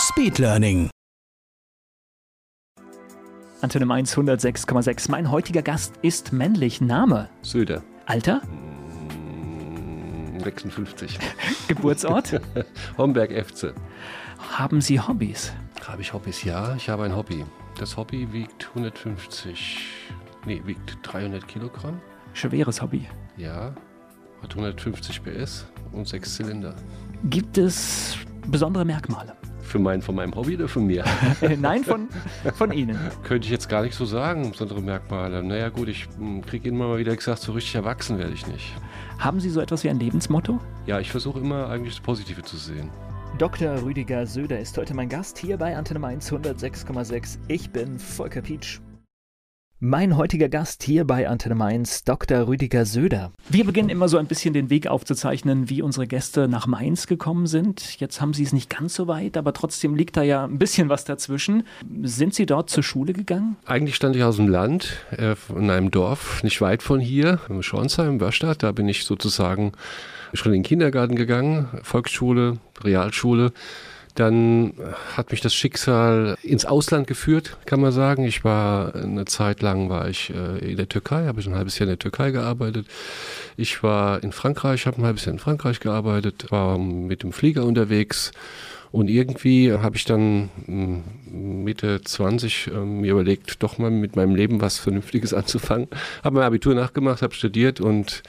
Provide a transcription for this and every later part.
Speedlearning. Antenne Mainz 106,6. Mein heutiger Gast ist männlich. Name? Söder. Alter? 56. Geburtsort? Homberg FC. Haben Sie Hobbys? Habe ich Hobbys? Ja, ich habe ein Hobby. Das Hobby wiegt 150, nee, wiegt 300 Kilogramm. Schweres Hobby. Ja, hat 150 PS und sechs Zylinder. Gibt es besondere Merkmale? Für mein, von meinem Hobby oder von mir? Nein, von, von Ihnen. Könnte ich jetzt gar nicht so sagen, besondere Merkmale. Naja gut, ich kriege immer mal wieder gesagt, so richtig erwachsen werde ich nicht. Haben Sie so etwas wie ein Lebensmotto? Ja, ich versuche immer eigentlich das Positive zu sehen. Dr. Rüdiger Söder ist heute mein Gast hier bei Antenne Mainz 106,6. Ich bin Volker Pietsch. Mein heutiger Gast hier bei Antenne Mainz, Dr. Rüdiger Söder. Wir beginnen immer so ein bisschen den Weg aufzuzeichnen, wie unsere Gäste nach Mainz gekommen sind. Jetzt haben Sie es nicht ganz so weit, aber trotzdem liegt da ja ein bisschen was dazwischen. Sind Sie dort zur Schule gegangen? Eigentlich stand ich aus dem Land, äh, in einem Dorf, nicht weit von hier, in Schornsheim, Wörstadt. Da bin ich sozusagen schon in den Kindergarten gegangen, Volksschule, Realschule. Dann hat mich das Schicksal ins Ausland geführt, kann man sagen. Ich war eine Zeit lang war ich äh, in der Türkei, habe ich ein halbes Jahr in der Türkei gearbeitet. Ich war in Frankreich, habe ein halbes Jahr in Frankreich gearbeitet, war mit dem Flieger unterwegs. Und irgendwie habe ich dann Mitte 20 äh, mir überlegt, doch mal mit meinem Leben was Vernünftiges anzufangen. Habe mein Abitur nachgemacht, habe studiert und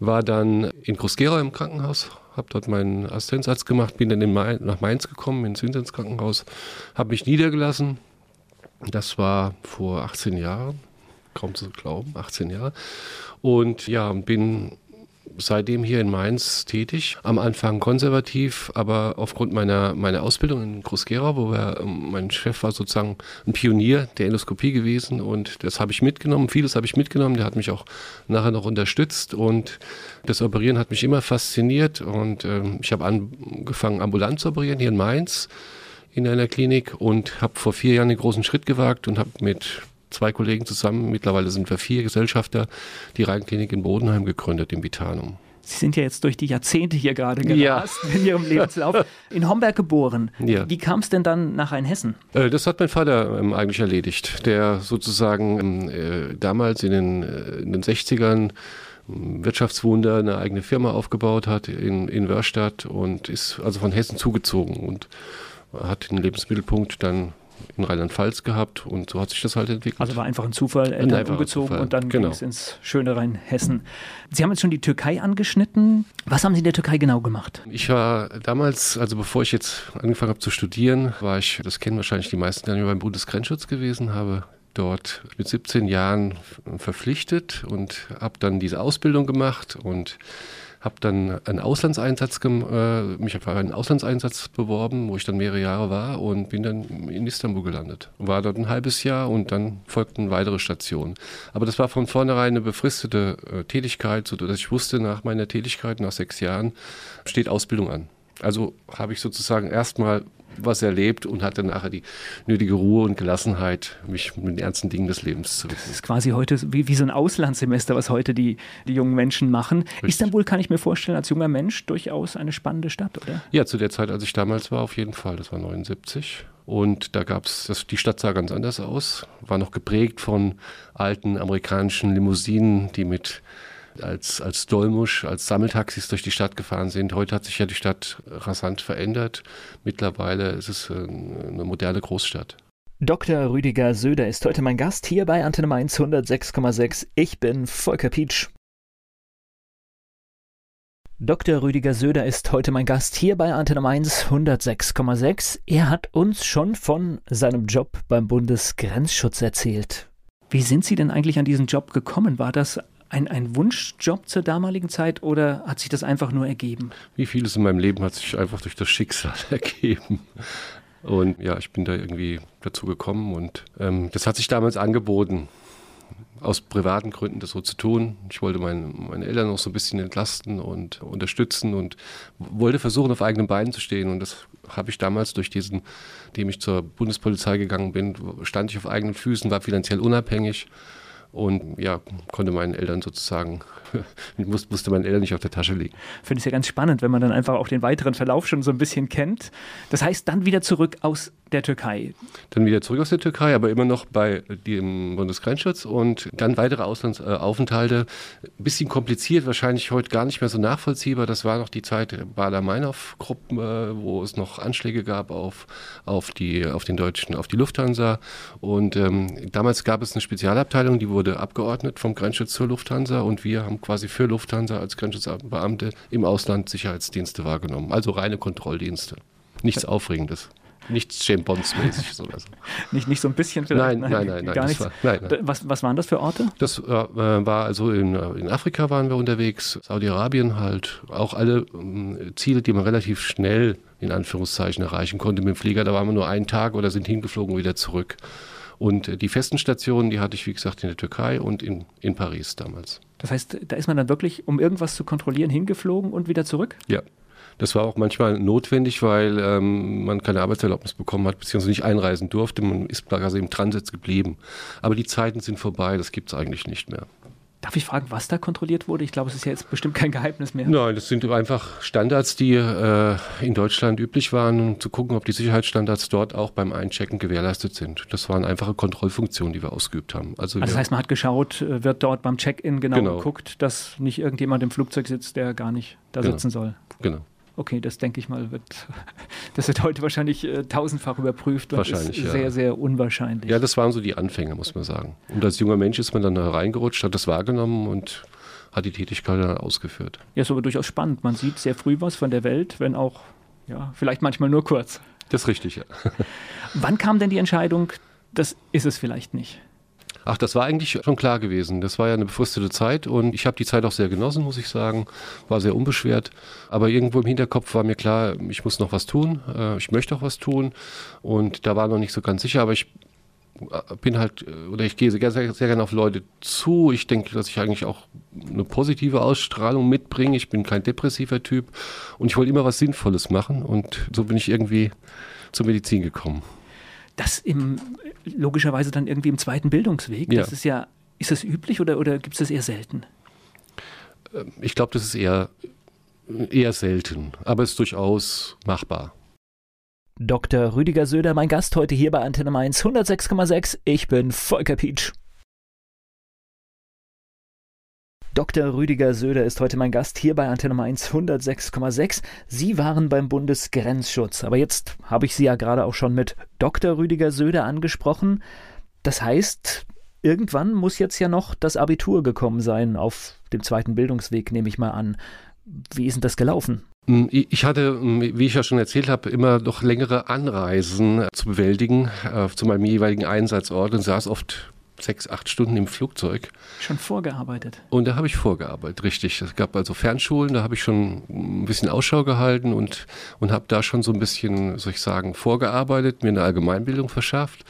war dann in Groß-Gerau im Krankenhaus, habe dort meinen Assistenzarzt gemacht, bin dann Mainz, nach Mainz gekommen, ins Vinzenz-Krankenhaus, habe mich niedergelassen. Das war vor 18 Jahren, kaum zu glauben, 18 Jahre. Und ja, bin seitdem hier in Mainz tätig. Am Anfang konservativ, aber aufgrund meiner, meiner Ausbildung in Groß-Gerau, wo wir, mein Chef war sozusagen ein Pionier der Endoskopie gewesen und das habe ich mitgenommen. Vieles habe ich mitgenommen. Der hat mich auch nachher noch unterstützt und das Operieren hat mich immer fasziniert und äh, ich habe angefangen, ambulant zu operieren hier in Mainz in einer Klinik und habe vor vier Jahren den großen Schritt gewagt und habe mit zwei Kollegen zusammen, mittlerweile sind wir vier Gesellschafter, die Rheinklinik in Bodenheim gegründet, im Vitanum. Sie sind ja jetzt durch die Jahrzehnte hier gerade gerast ja. in Ihrem Lebenslauf. In Homberg geboren. Ja. Wie kam es denn dann nach Rheinhessen? Äh, das hat mein Vater ähm, eigentlich erledigt, der sozusagen ähm, äh, damals in den, äh, in den 60ern ähm, Wirtschaftswunder eine eigene Firma aufgebaut hat in, in Wörstadt und ist also von Hessen zugezogen und hat den Lebensmittelpunkt dann in Rheinland-Pfalz gehabt und so hat sich das halt entwickelt. Also war einfach ein Zufall, Eltern einfach umgezogen Zufall. und dann genau. ging es ins schöne Rheinhessen. Sie haben jetzt schon die Türkei angeschnitten. Was haben Sie in der Türkei genau gemacht? Ich war damals, also bevor ich jetzt angefangen habe zu studieren, war ich, das kennen wahrscheinlich die meisten, dann beim Bundesgrenzschutz gewesen, habe dort mit 17 Jahren verpflichtet und habe dann diese Ausbildung gemacht und habe dann einen Auslandseinsatz, äh, mich auf einen Auslandseinsatz beworben, wo ich dann mehrere Jahre war und bin dann in Istanbul gelandet. War dort ein halbes Jahr und dann folgten weitere Stationen. Aber das war von vornherein eine befristete äh, Tätigkeit, sodass ich wusste, nach meiner Tätigkeit, nach sechs Jahren, steht Ausbildung an. Also habe ich sozusagen erstmal was erlebt und hatte nachher die nötige Ruhe und Gelassenheit, mich mit den ernsten Dingen des Lebens zu widmen. Das ist quasi heute wie, wie so ein Auslandssemester, was heute die, die jungen Menschen machen. Richtig. Istanbul kann ich mir vorstellen, als junger Mensch durchaus eine spannende Stadt, oder? Ja, zu der Zeit, als ich damals war, auf jeden Fall. Das war 79. Und da gab es, die Stadt sah ganz anders aus, war noch geprägt von alten amerikanischen Limousinen, die mit als, als Dolmusch, als Sammeltaxis durch die Stadt gefahren sind. Heute hat sich ja die Stadt rasant verändert. Mittlerweile ist es äh, eine moderne Großstadt. Dr. Rüdiger Söder ist heute mein Gast hier bei Antenne Mainz 106,6. Ich bin Volker Pietsch. Dr. Rüdiger Söder ist heute mein Gast hier bei Antenne Mainz 106,6. Er hat uns schon von seinem Job beim Bundesgrenzschutz erzählt. Wie sind Sie denn eigentlich an diesen Job gekommen? War das ein, ein Wunschjob zur damaligen Zeit oder hat sich das einfach nur ergeben? Wie vieles in meinem Leben hat sich einfach durch das Schicksal ergeben. Und ja, ich bin da irgendwie dazu gekommen und ähm, das hat sich damals angeboten, aus privaten Gründen das so zu tun. Ich wollte meine, meine Eltern noch so ein bisschen entlasten und unterstützen und wollte versuchen, auf eigenen Beinen zu stehen. Und das habe ich damals durch diesen, dem ich zur Bundespolizei gegangen bin, stand ich auf eigenen Füßen, war finanziell unabhängig und ja, konnte meinen Eltern sozusagen, musste meinen Eltern nicht auf der Tasche liegen. Finde ich ja ganz spannend, wenn man dann einfach auch den weiteren Verlauf schon so ein bisschen kennt. Das heißt, dann wieder zurück aus der Türkei. Dann wieder zurück aus der Türkei, aber immer noch bei dem Bundesgrenzschutz und dann weitere Auslandsaufenthalte. Ein bisschen kompliziert, wahrscheinlich heute gar nicht mehr so nachvollziehbar. Das war noch die Zeit der Bader-Meinhof-Gruppen, äh, wo es noch Anschläge gab auf, auf, die, auf den deutschen, auf die Lufthansa. Und ähm, damals gab es eine Spezialabteilung, die wurde abgeordnet vom Grenzschutz zur Lufthansa und wir haben quasi für Lufthansa als Grenzschutzbeamte im Ausland Sicherheitsdienste wahrgenommen. Also reine Kontrolldienste. Nichts Aufregendes nichts James Bonds-mäßig. So. nicht, nicht so ein bisschen vielleicht? Nein, nein, nein. nein, gar nichts. War, nein, nein. Was, was waren das für Orte? Das äh, war also in, in Afrika waren wir unterwegs, Saudi-Arabien halt, auch alle äh, Ziele, die man relativ schnell in Anführungszeichen erreichen konnte mit dem Flieger. Da waren wir nur einen Tag oder sind hingeflogen und wieder zurück. Und äh, die festen Stationen, die hatte ich, wie gesagt, in der Türkei und in, in Paris damals. Das heißt, da ist man dann wirklich, um irgendwas zu kontrollieren, hingeflogen und wieder zurück? Ja, das war auch manchmal notwendig, weil ähm, man keine Arbeitserlaubnis bekommen hat, beziehungsweise nicht einreisen durfte. Man ist quasi im Transit geblieben. Aber die Zeiten sind vorbei, das gibt es eigentlich nicht mehr. Darf ich fragen, was da kontrolliert wurde? Ich glaube, es ist ja jetzt bestimmt kein Geheimnis mehr. Nein, das sind einfach Standards, die äh, in Deutschland üblich waren, um zu gucken, ob die Sicherheitsstandards dort auch beim Einchecken gewährleistet sind. Das waren einfache Kontrollfunktionen, die wir ausgeübt haben. Also, also das heißt, man hat geschaut, äh, wird dort beim Check-in genau, genau, geguckt, dass nicht irgendjemand im Flugzeug sitzt, der gar nicht da genau. sitzen soll. Genau. Okay, das denke ich mal, wird, das wird heute wahrscheinlich äh, tausendfach überprüft und wahrscheinlich, ist sehr, ja. sehr unwahrscheinlich. Ja, das waren so die Anfänge, muss man sagen. Und als junger Mensch ist man dann reingerutscht, hat das wahrgenommen und hat die Tätigkeit dann ausgeführt. Ja, ist aber durchaus spannend. Man sieht sehr früh was von der Welt, wenn auch, ja, vielleicht manchmal nur kurz. Das ist richtig, ja. Wann kam denn die Entscheidung, das ist es vielleicht nicht? Ach, das war eigentlich schon klar gewesen. Das war ja eine befristete Zeit und ich habe die Zeit auch sehr genossen, muss ich sagen. War sehr unbeschwert. Aber irgendwo im Hinterkopf war mir klar, ich muss noch was tun. Äh, ich möchte auch was tun. Und da war noch nicht so ganz sicher, aber ich äh, bin halt, äh, oder ich gehe sehr, sehr, sehr gerne auf Leute zu. Ich denke, dass ich eigentlich auch eine positive Ausstrahlung mitbringe. Ich bin kein depressiver Typ und ich wollte immer was Sinnvolles machen und so bin ich irgendwie zur Medizin gekommen das im, logischerweise dann irgendwie im zweiten Bildungsweg. Ja. Das ist ja, ist das üblich oder, oder gibt es das eher selten? Ähm, ich glaube, das ist eher, eher selten, aber es ist durchaus machbar. Dr. Rüdiger Söder, mein Gast heute hier bei Antenne Mainz 106,6. Ich bin Volker Pietsch. Dr. Rüdiger Söder ist heute mein Gast hier bei Antenne 1 106,6. Sie waren beim Bundesgrenzschutz, aber jetzt habe ich Sie ja gerade auch schon mit Dr. Rüdiger Söder angesprochen. Das heißt, irgendwann muss jetzt ja noch das Abitur gekommen sein auf dem zweiten Bildungsweg, nehme ich mal an. Wie ist denn das gelaufen? Hm, ich hatte, hm, wie ich ja schon erzählt habe, immer noch längere Anreisen zu bewältigen äh, zu meinem jeweiligen Einsatzort und saß oft sechs, acht Stunden im Flugzeug. Schon vorgearbeitet. Und da habe ich vorgearbeitet, richtig. Es gab also Fernschulen, da habe ich schon ein bisschen Ausschau gehalten und, und habe da schon so ein bisschen, soll ich sagen, vorgearbeitet, mir eine Allgemeinbildung verschafft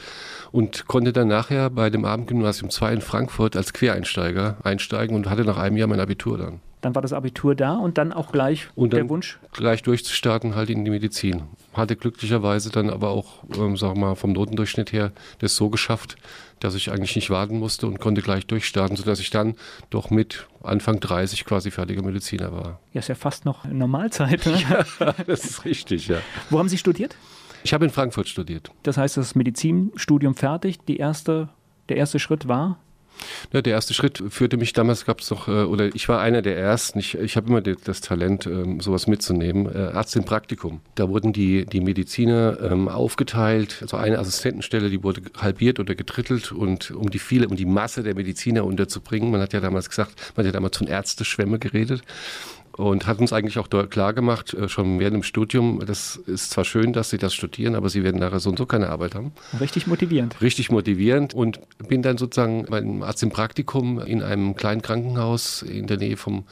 und konnte dann nachher bei dem Abendgymnasium 2 in Frankfurt als Quereinsteiger einsteigen und hatte nach einem Jahr mein Abitur dann. Dann war das Abitur da und dann auch gleich und der Wunsch? Gleich durchzustarten halt in die Medizin. Hatte glücklicherweise dann aber auch, ähm, sag mal, vom Notendurchschnitt her das so geschafft, dass ich eigentlich nicht warten musste und konnte gleich durchstarten, sodass ich dann doch mit Anfang 30 quasi fertiger Mediziner war. Ja, ist ja fast noch Normalzeit. Ne? Ja, das ist richtig, ja. Wo haben Sie studiert? Ich habe in Frankfurt studiert. Das heißt, das Medizinstudium fertig. Die erste, der erste Schritt war? Ja, der erste Schritt führte mich damals, gab es doch, äh, oder ich war einer der ersten, ich, ich habe immer das Talent, ähm, sowas mitzunehmen, äh, Arzt im Praktikum. Da wurden die, die Mediziner ähm, aufgeteilt, also eine Assistentenstelle, die wurde halbiert oder gedrittelt und um die viele, um die Masse der Mediziner unterzubringen, man hat ja damals gesagt, man hat ja damals von Ärzteschwämme geredet und hat uns eigentlich auch klar gemacht, äh, schon während dem Studium, das ist zwar schön, dass Sie das studieren, aber Sie werden nachher so und so keine Arbeit haben. Richtig motivierend. Richtig motivierend und bin dann sozusagen mein Arzt im Praktikum in einem kleinen Krankenhaus in der Nähe vom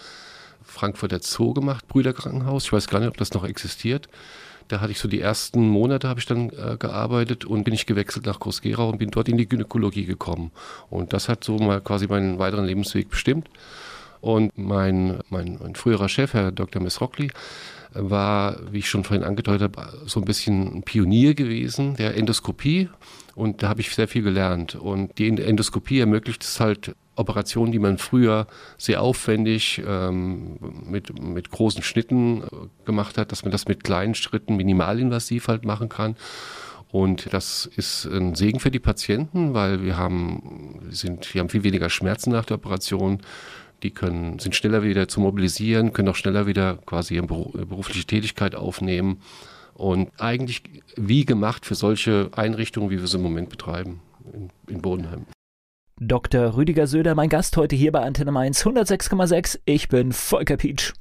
Frankfurter Zoo gemacht, Brüderkrankenhaus. Ich weiß gar nicht, ob das noch existiert. Da hatte ich so die ersten Monate habe ich dann äh, gearbeitet und bin ich gewechselt nach Groß-Gerau und bin dort in die Gynäkologie gekommen. Und das hat so mal quasi meinen weiteren Lebensweg bestimmt. Und mein, mein, mein früherer Chef, Herr Dr. Mesrocli, war, wie ich schon vorhin angedeutet habe, so ein bisschen ein Pionier gewesen der Endoskopie. Und da habe ich sehr viel gelernt. Und die Endoskopie ermöglicht es halt, Operationen, die man früher sehr aufwendig ähm, mit, mit großen Schnitten äh, gemacht hat, dass man das mit kleinen Schritten minimalinvasiv halt machen kann. Und das ist ein Segen für die Patienten, weil wir haben, sind, wir haben viel weniger Schmerzen nach der Operation. Die können, sind schneller wieder zu mobilisieren, können auch schneller wieder quasi ihre berufliche Tätigkeit aufnehmen. Und eigentlich wie gemacht für solche Einrichtungen, wie wir sie im Moment betreiben in, in Bodenheim. Dr. Rüdiger Söder, mein Gast heute hier bei Antenne Mainz 106,6. Ich bin Volker Pietsch.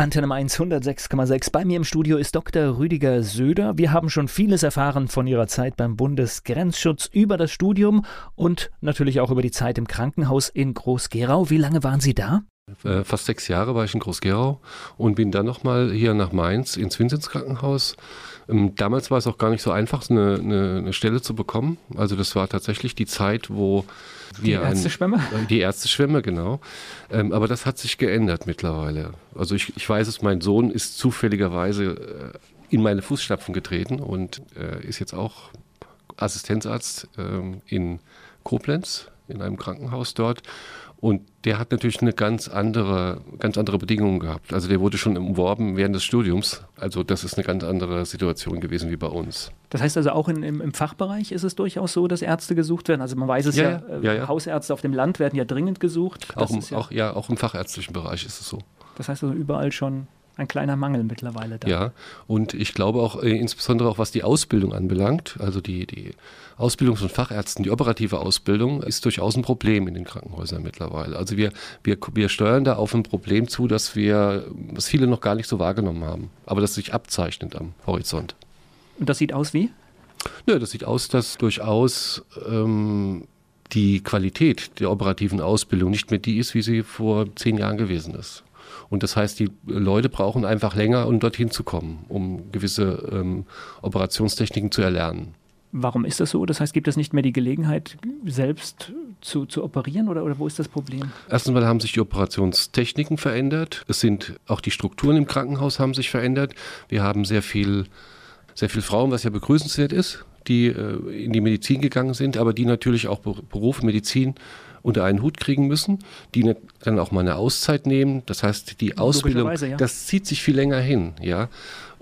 Antenne Mainz 106,6. Bei mir im Studio ist Dr. Rüdiger Söder. Wir haben schon vieles erfahren von Ihrer Zeit beim Bundesgrenzschutz über das Studium und natürlich auch über die Zeit im Krankenhaus in Groß-Gerau. Wie lange waren Sie da? Äh, fast sechs Jahre war ich in Groß-Gerau und bin dann nochmal hier nach Mainz ins Vinzenz Krankenhaus ähm, damals war es auch gar nicht so einfach, eine, eine, eine Stelle zu bekommen. Also das war tatsächlich die Zeit, wo. Die Ärzteschwemme? Äh, die Ärzteschwemme, genau. Ähm, aber das hat sich geändert mittlerweile. Also ich, ich weiß es, mein Sohn ist zufälligerweise äh, in meine Fußstapfen getreten und äh, ist jetzt auch Assistenzarzt ähm, in Koblenz, in einem Krankenhaus dort. Und der hat natürlich eine ganz andere, ganz andere Bedingungen gehabt. Also der wurde schon umworben während des Studiums. Also das ist eine ganz andere Situation gewesen wie bei uns. Das heißt also auch in, im, im, Fachbereich ist es durchaus so, dass Ärzte gesucht werden. Also man weiß es ja, ja, ja, ja Hausärzte auf dem Land werden ja dringend gesucht. Auch im, auch, ja, auch im fachärztlichen Bereich ist es so. Das heißt also überall schon ein kleiner Mangel mittlerweile da. Ja, und ich glaube auch, äh, insbesondere auch was die Ausbildung anbelangt, also die, die Ausbildung von Fachärzten, die operative Ausbildung, ist durchaus ein Problem in den Krankenhäusern mittlerweile. Also wir, wir, wir steuern da auf ein Problem zu, dass wir, was viele noch gar nicht so wahrgenommen haben, aber das sich abzeichnet am Horizont. Und das sieht aus wie? Ja, das sieht aus, dass durchaus ähm, die Qualität der operativen Ausbildung nicht mehr die ist, wie sie vor zehn Jahren gewesen ist. Und das heißt, die Leute brauchen einfach länger, um dorthin zu kommen, um gewisse ähm, Operationstechniken zu erlernen. Warum ist das so? Das heißt, gibt es nicht mehr die Gelegenheit, selbst zu, zu operieren oder, oder wo ist das Problem? Erstens mal haben sich die Operationstechniken verändert. Es sind auch die Strukturen im Krankenhaus haben sich verändert. Wir haben sehr viel, sehr viel Frauen, was ja begrüßenswert ist, die äh, in die Medizin gegangen sind, aber die natürlich auch Beruf Medizin unter einen Hut kriegen müssen, die dann auch mal eine Auszeit nehmen. Das heißt, die Ausbildung, ja. das zieht sich viel länger hin, ja.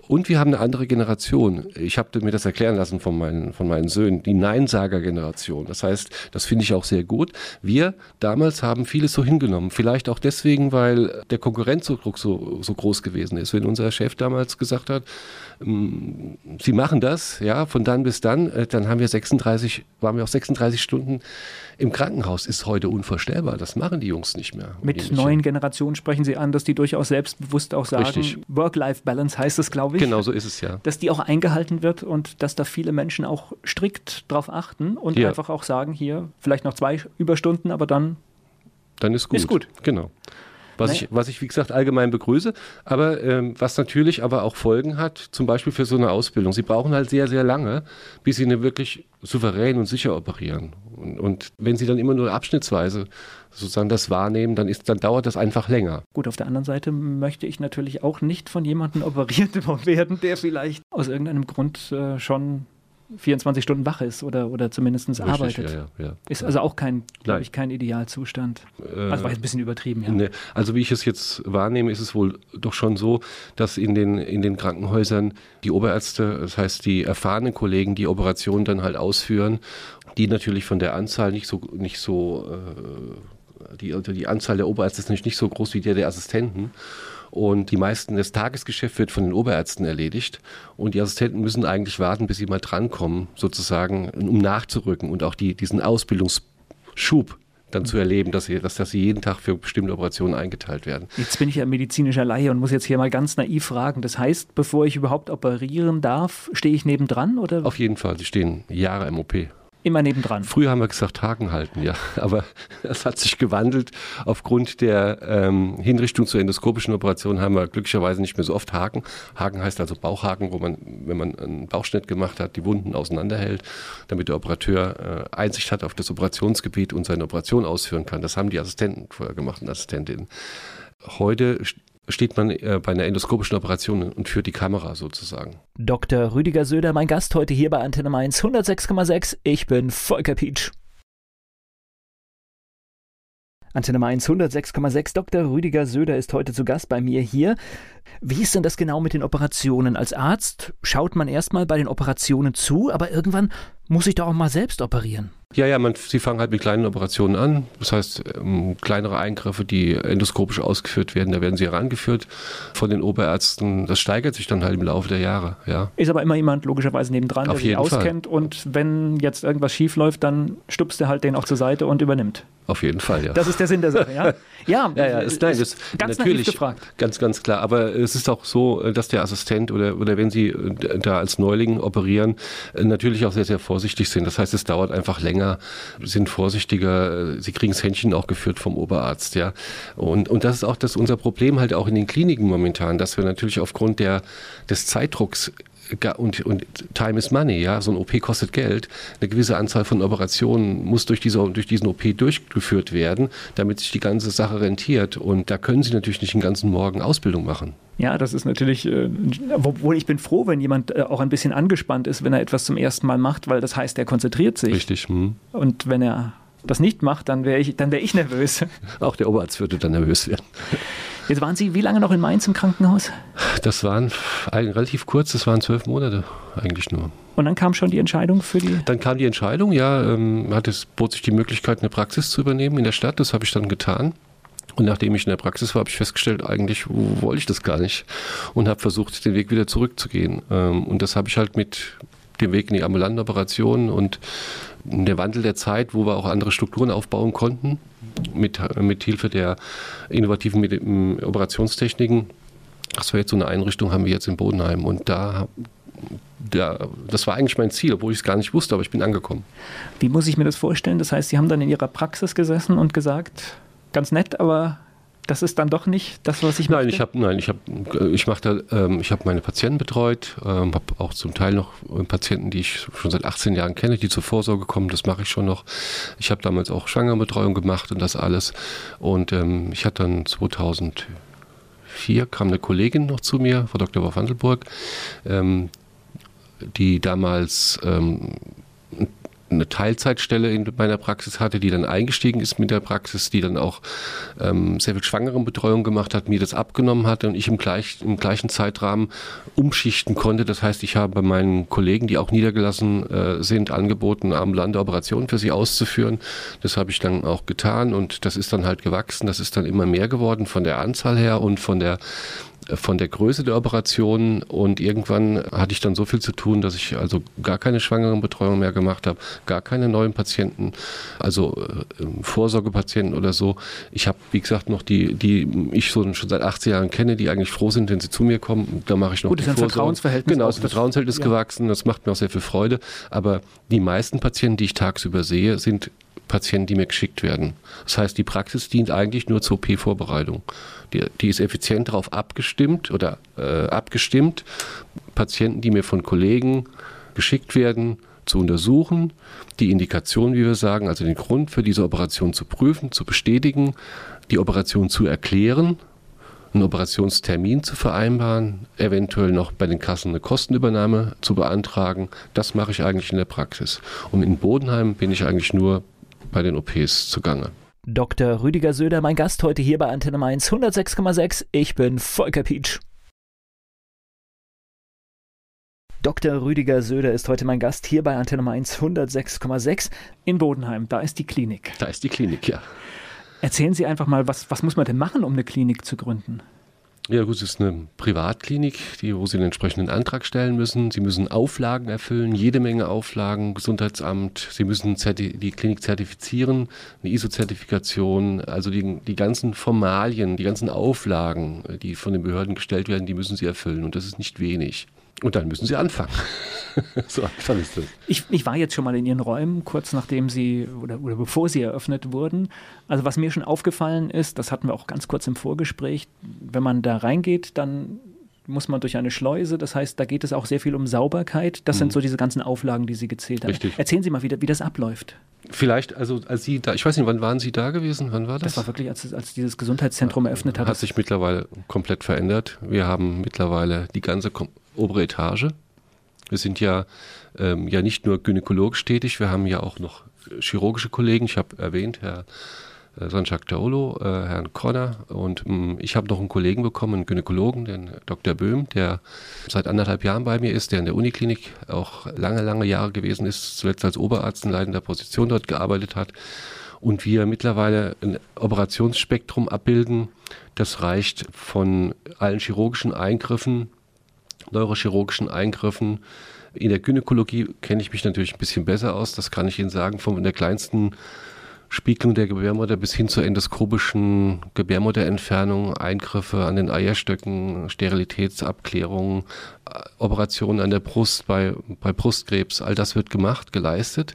Und wir haben eine andere Generation. Ich habe mir das erklären lassen von meinen, von meinen Söhnen, die Neinsager-Generation. Das heißt, das finde ich auch sehr gut. Wir damals haben vieles so hingenommen. Vielleicht auch deswegen, weil der Konkurrenzdruck so, so groß gewesen ist. Wenn unser Chef damals gesagt hat, Sie machen das, ja, von dann bis dann, äh, dann haben wir 36, waren wir auch 36 Stunden im Krankenhaus. Ist heute unvorstellbar. Das machen die Jungs nicht mehr. Mit neuen Generationen sprechen Sie an, dass die durchaus selbstbewusst auch sagen, Work-Life-Balance heißt es, glaube ich. Genau so ist es ja. Dass die auch eingehalten wird und dass da viele Menschen auch strikt drauf achten und ja. einfach auch sagen, hier vielleicht noch zwei Überstunden, aber dann dann ist gut. Ist gut. Genau. Was, ich, was ich, wie gesagt, allgemein begrüße, aber ähm, was natürlich aber auch Folgen hat, zum Beispiel für so eine Ausbildung. Sie brauchen halt sehr, sehr lange, bis sie eine wirklich souverän und sicher operieren. Und, und wenn sie dann immer nur abschnittsweise sozusagen das wahrnehmen, dann, ist, dann dauert das einfach länger. Gut, auf der anderen Seite möchte ich natürlich auch nicht von jemandem operiert werden, der vielleicht aus irgendeinem Grund äh, schon 24 Stunden wach ist oder, oder zumindest Richtig, arbeitet. Ja, ja, ja. Ist also auch kein, glaube ich, kein Idealzustand. Äh, also war jetzt ein bisschen übertrieben, ja. Ne, also wie ich es jetzt wahrnehme, ist es wohl doch schon so, dass in den, in den Krankenhäusern die Oberärzte, das heißt die erfahrenen Kollegen, die Operationen dann halt ausführen, die natürlich von der Anzahl nicht so, nicht so äh, die, die Anzahl der Oberärzte ist natürlich nicht so groß wie der der Assistenten. Und die meisten, das Tagesgeschäft wird von den Oberärzten erledigt. Und die Assistenten müssen eigentlich warten, bis sie mal drankommen, sozusagen, um nachzurücken und auch die, diesen Ausbildungsschub dann zu erleben, dass sie, dass, dass sie jeden Tag für bestimmte Operationen eingeteilt werden. Jetzt bin ich ja medizinischer Laie und muss jetzt hier mal ganz naiv fragen. Das heißt, bevor ich überhaupt operieren darf, stehe ich nebendran oder? Auf jeden Fall, sie stehen Jahre im OP. Immer nebendran. Früher haben wir gesagt Haken halten, ja. Aber das hat sich gewandelt. Aufgrund der ähm, Hinrichtung zur endoskopischen Operation haben wir glücklicherweise nicht mehr so oft Haken. Haken heißt also Bauchhaken, wo man, wenn man einen Bauchschnitt gemacht hat, die Wunden auseinanderhält, damit der Operateur äh, Einsicht hat auf das Operationsgebiet und seine Operation ausführen kann. Das haben die Assistenten vorher gemacht und Assistentinnen. Heute steht man äh, bei einer endoskopischen Operation und führt die Kamera sozusagen. Dr. Rüdiger Söder, mein Gast heute hier bei Antenne Mainz 106,6. Ich bin Volker Pietsch. Antenne Mainz 106,6. Dr. Rüdiger Söder ist heute zu Gast bei mir hier. Wie ist denn das genau mit den Operationen? Als Arzt schaut man erstmal bei den Operationen zu, aber irgendwann muss ich doch auch mal selbst operieren. Ja, ja, man, sie fangen halt mit kleinen Operationen an. Das heißt, ähm, kleinere Eingriffe, die endoskopisch ausgeführt werden, da werden sie herangeführt von den Oberärzten. Das steigert sich dann halt im Laufe der Jahre. Ja. Ist aber immer jemand logischerweise nebendran, Auf der sich auskennt. Fall. Und wenn jetzt irgendwas schief läuft, dann stupst er halt den auch zur Seite und übernimmt. Auf jeden Fall, ja. Das ist der Sinn der Sache, ja? Ja, ja, ja ist, nein, das, ganz natürlich gefragt. Ganz, ganz klar. Aber es ist auch so, dass der Assistent oder, oder wenn Sie äh, da als Neuling operieren, äh, natürlich auch sehr, sehr vorsichtig sind. Das heißt, es dauert einfach länger, sind vorsichtiger, äh, Sie kriegen das Händchen auch geführt vom Oberarzt, ja. Und, und das ist auch das unser Problem halt auch in den Kliniken momentan, dass wir natürlich aufgrund der, des Zeitdrucks und, und Time is Money, ja, so ein OP kostet Geld. Eine gewisse Anzahl von Operationen muss durch, diese, durch diesen OP durchgeführt werden, damit sich die ganze Sache rentiert. Und da können Sie natürlich nicht den ganzen Morgen Ausbildung machen. Ja, das ist natürlich, äh, obwohl ich bin froh, wenn jemand äh, auch ein bisschen angespannt ist, wenn er etwas zum ersten Mal macht, weil das heißt, er konzentriert sich. Richtig. Hm. Und wenn er das nicht macht, dann wäre ich, wär ich nervös. Auch der Oberarzt würde dann nervös werden. Jetzt waren Sie wie lange noch in Mainz im Krankenhaus? Das waren relativ kurz, das waren zwölf Monate eigentlich nur. Und dann kam schon die Entscheidung für die? Dann kam die Entscheidung, ja, ähm, hat es bot sich die Möglichkeit, eine Praxis zu übernehmen in der Stadt. Das habe ich dann getan. Und nachdem ich in der Praxis war, habe ich festgestellt, eigentlich wollte ich das gar nicht und habe versucht, den Weg wieder zurückzugehen. Ähm, und das habe ich halt mit dem Weg in die ambulanten Operationen und der Wandel der Zeit, wo wir auch andere Strukturen aufbauen konnten, mit, mit Hilfe der innovativen Operationstechniken. Das war jetzt so eine Einrichtung, haben wir jetzt in Bodenheim. Und da, da, das war eigentlich mein Ziel, obwohl ich es gar nicht wusste, aber ich bin angekommen. Wie muss ich mir das vorstellen? Das heißt, Sie haben dann in Ihrer Praxis gesessen und gesagt, ganz nett, aber das ist dann doch nicht das, was ich nein, Ich hab, nein, ich habe, ich mache da, ähm, ich habe meine Patienten betreut, ähm, habe auch zum Teil noch äh, Patienten, die ich schon seit 18 Jahren kenne, die zur Vorsorge kommen. Das mache ich schon noch. Ich habe damals auch Schwangerbetreuung gemacht und das alles. Und ähm, ich hatte dann 2004 kam eine Kollegin noch zu mir, Frau Dr. Wolf-Handelburg, ähm, die damals ähm, eine Teilzeitstelle in meiner Praxis hatte, die dann eingestiegen ist mit der Praxis, die dann auch ähm, sehr viel Schwangerenbetreuung gemacht hat, mir das abgenommen hat und ich im, gleich, im gleichen Zeitrahmen umschichten konnte. Das heißt, ich habe bei meinen Kollegen, die auch niedergelassen äh, sind, angeboten, ambulante Operationen für sie auszuführen. Das habe ich dann auch getan und das ist dann halt gewachsen. Das ist dann immer mehr geworden von der Anzahl her und von der von der Größe der Operation und irgendwann hatte ich dann so viel zu tun, dass ich also gar keine Schwangerenbetreuung mehr gemacht habe, gar keine neuen Patienten, also äh, Vorsorgepatienten oder so. Ich habe, wie gesagt, noch die, die ich schon seit 18 Jahren kenne, die eigentlich froh sind, wenn sie zu mir kommen. Da mache ich noch Gut, ist ein Vorsorge. Vertrauensverhältnis. Genau, das Vertrauensverhältnis ja. gewachsen. Das macht mir auch sehr viel Freude. Aber die meisten Patienten, die ich tagsüber sehe, sind Patienten, die mir geschickt werden. Das heißt, die Praxis dient eigentlich nur zur OP-Vorbereitung. Die, die, ist effizient darauf abgestimmt oder äh, abgestimmt, Patienten, die mir von Kollegen geschickt werden, zu untersuchen, die Indikation, wie wir sagen, also den Grund für diese Operation zu prüfen, zu bestätigen, die Operation zu erklären, einen Operationstermin zu vereinbaren, eventuell noch bei den Kassen eine Kostenübernahme zu beantragen. Das mache ich eigentlich in der Praxis. Und in Bodenheim bin ich eigentlich nur bei den OPs zugange. Dr. Rüdiger Söder, mein Gast heute hier bei Antenne Mainz 106,6. Ich bin Volker Pietsch. Dr. Rüdiger Söder ist heute mein Gast hier bei Antenne Mainz 106,6 in Bodenheim. Da ist die Klinik. Da ist die Klinik, ja. Erzählen Sie einfach mal, was, was muss man denn machen, um eine Klinik zu gründen? Ja gut, es ist eine Privatklinik, die, wo Sie einen entsprechenden Antrag stellen müssen. Sie müssen Auflagen erfüllen, jede Menge Auflagen, Gesundheitsamt. Sie müssen die Klinik zertifizieren, eine ISO-Zertifikation. Also die, die ganzen Formalien, die ganzen Auflagen, die von den Behörden gestellt werden, die müssen Sie erfüllen. Und das ist nicht wenig. Und dann müssen Sie anfangen. so einfach ist das. Ich, ich, war jetzt schon mal in Ihren Räumen, kurz nachdem Sie oder, oder bevor Sie eröffnet wurden. Also was mir schon aufgefallen ist, das hatten wir auch ganz kurz im Vorgespräch, wenn man da reingeht, dann muss man durch eine Schleuse. Das heißt, da geht es auch sehr viel um Sauberkeit. Das mhm. sind so diese ganzen Auflagen, die Sie gezählt haben. Richtig. Erzählen Sie mal, wie, wie das abläuft. Vielleicht, also als Sie da, ich weiß nicht, wann waren Sie da gewesen? Wann war das? Das war wirklich, als, als dieses Gesundheitszentrum eröffnet hat. Hat sich mittlerweile komplett verändert. Wir haben mittlerweile die ganze obere Etage. Wir sind ja, ähm, ja nicht nur gynäkologisch tätig, wir haben ja auch noch chirurgische Kollegen. Ich habe erwähnt, Herr äh, Sanjak Taolo, äh, Herrn Conner und mh, mm, ich habe noch einen Kollegen bekommen, einen Gynäkologen, den Dr. Böhm, der seit anderthalb Jahren bei mir ist, der in der Uniklinik auch lange, lange Jahre gewesen ist, zuletzt als Oberarzt in leitender Position dort gearbeitet hat und wir mittlerweile ein Operationsspektrum abbilden, das reicht von allen chirurgischen Eingriffen, neurochirurgischen Eingriffen, in der Gynäkologie kenne ich mich natürlich ein bisschen besser aus, das kann ich Ihnen sagen, von der kleinsten Spiegelung der Gebärmutter bis hin zur endoskopischen Gebärmutterentfernung, Eingriffe an den Eierstöcken, Sterilitätsabklärungen, äh, Operationen an der Brust bei, bei Brustkrebs, all das wird gemacht, geleistet.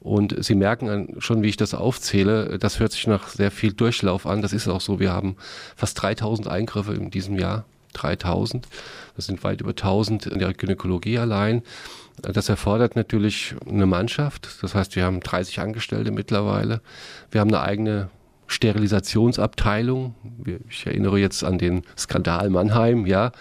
Und Sie merken schon, wie ich das aufzähle, das hört sich nach sehr viel Durchlauf an. Das ist auch so. Wir haben fast 3000 Eingriffe in diesem Jahr. 3000. Das sind weit über 1000 in der Gynäkologie allein. Das erfordert natürlich eine Mannschaft. Das heißt, wir haben 30 Angestellte mittlerweile. Wir haben eine eigene Sterilisationsabteilung. Ich erinnere jetzt an den Skandal Mannheim, ja.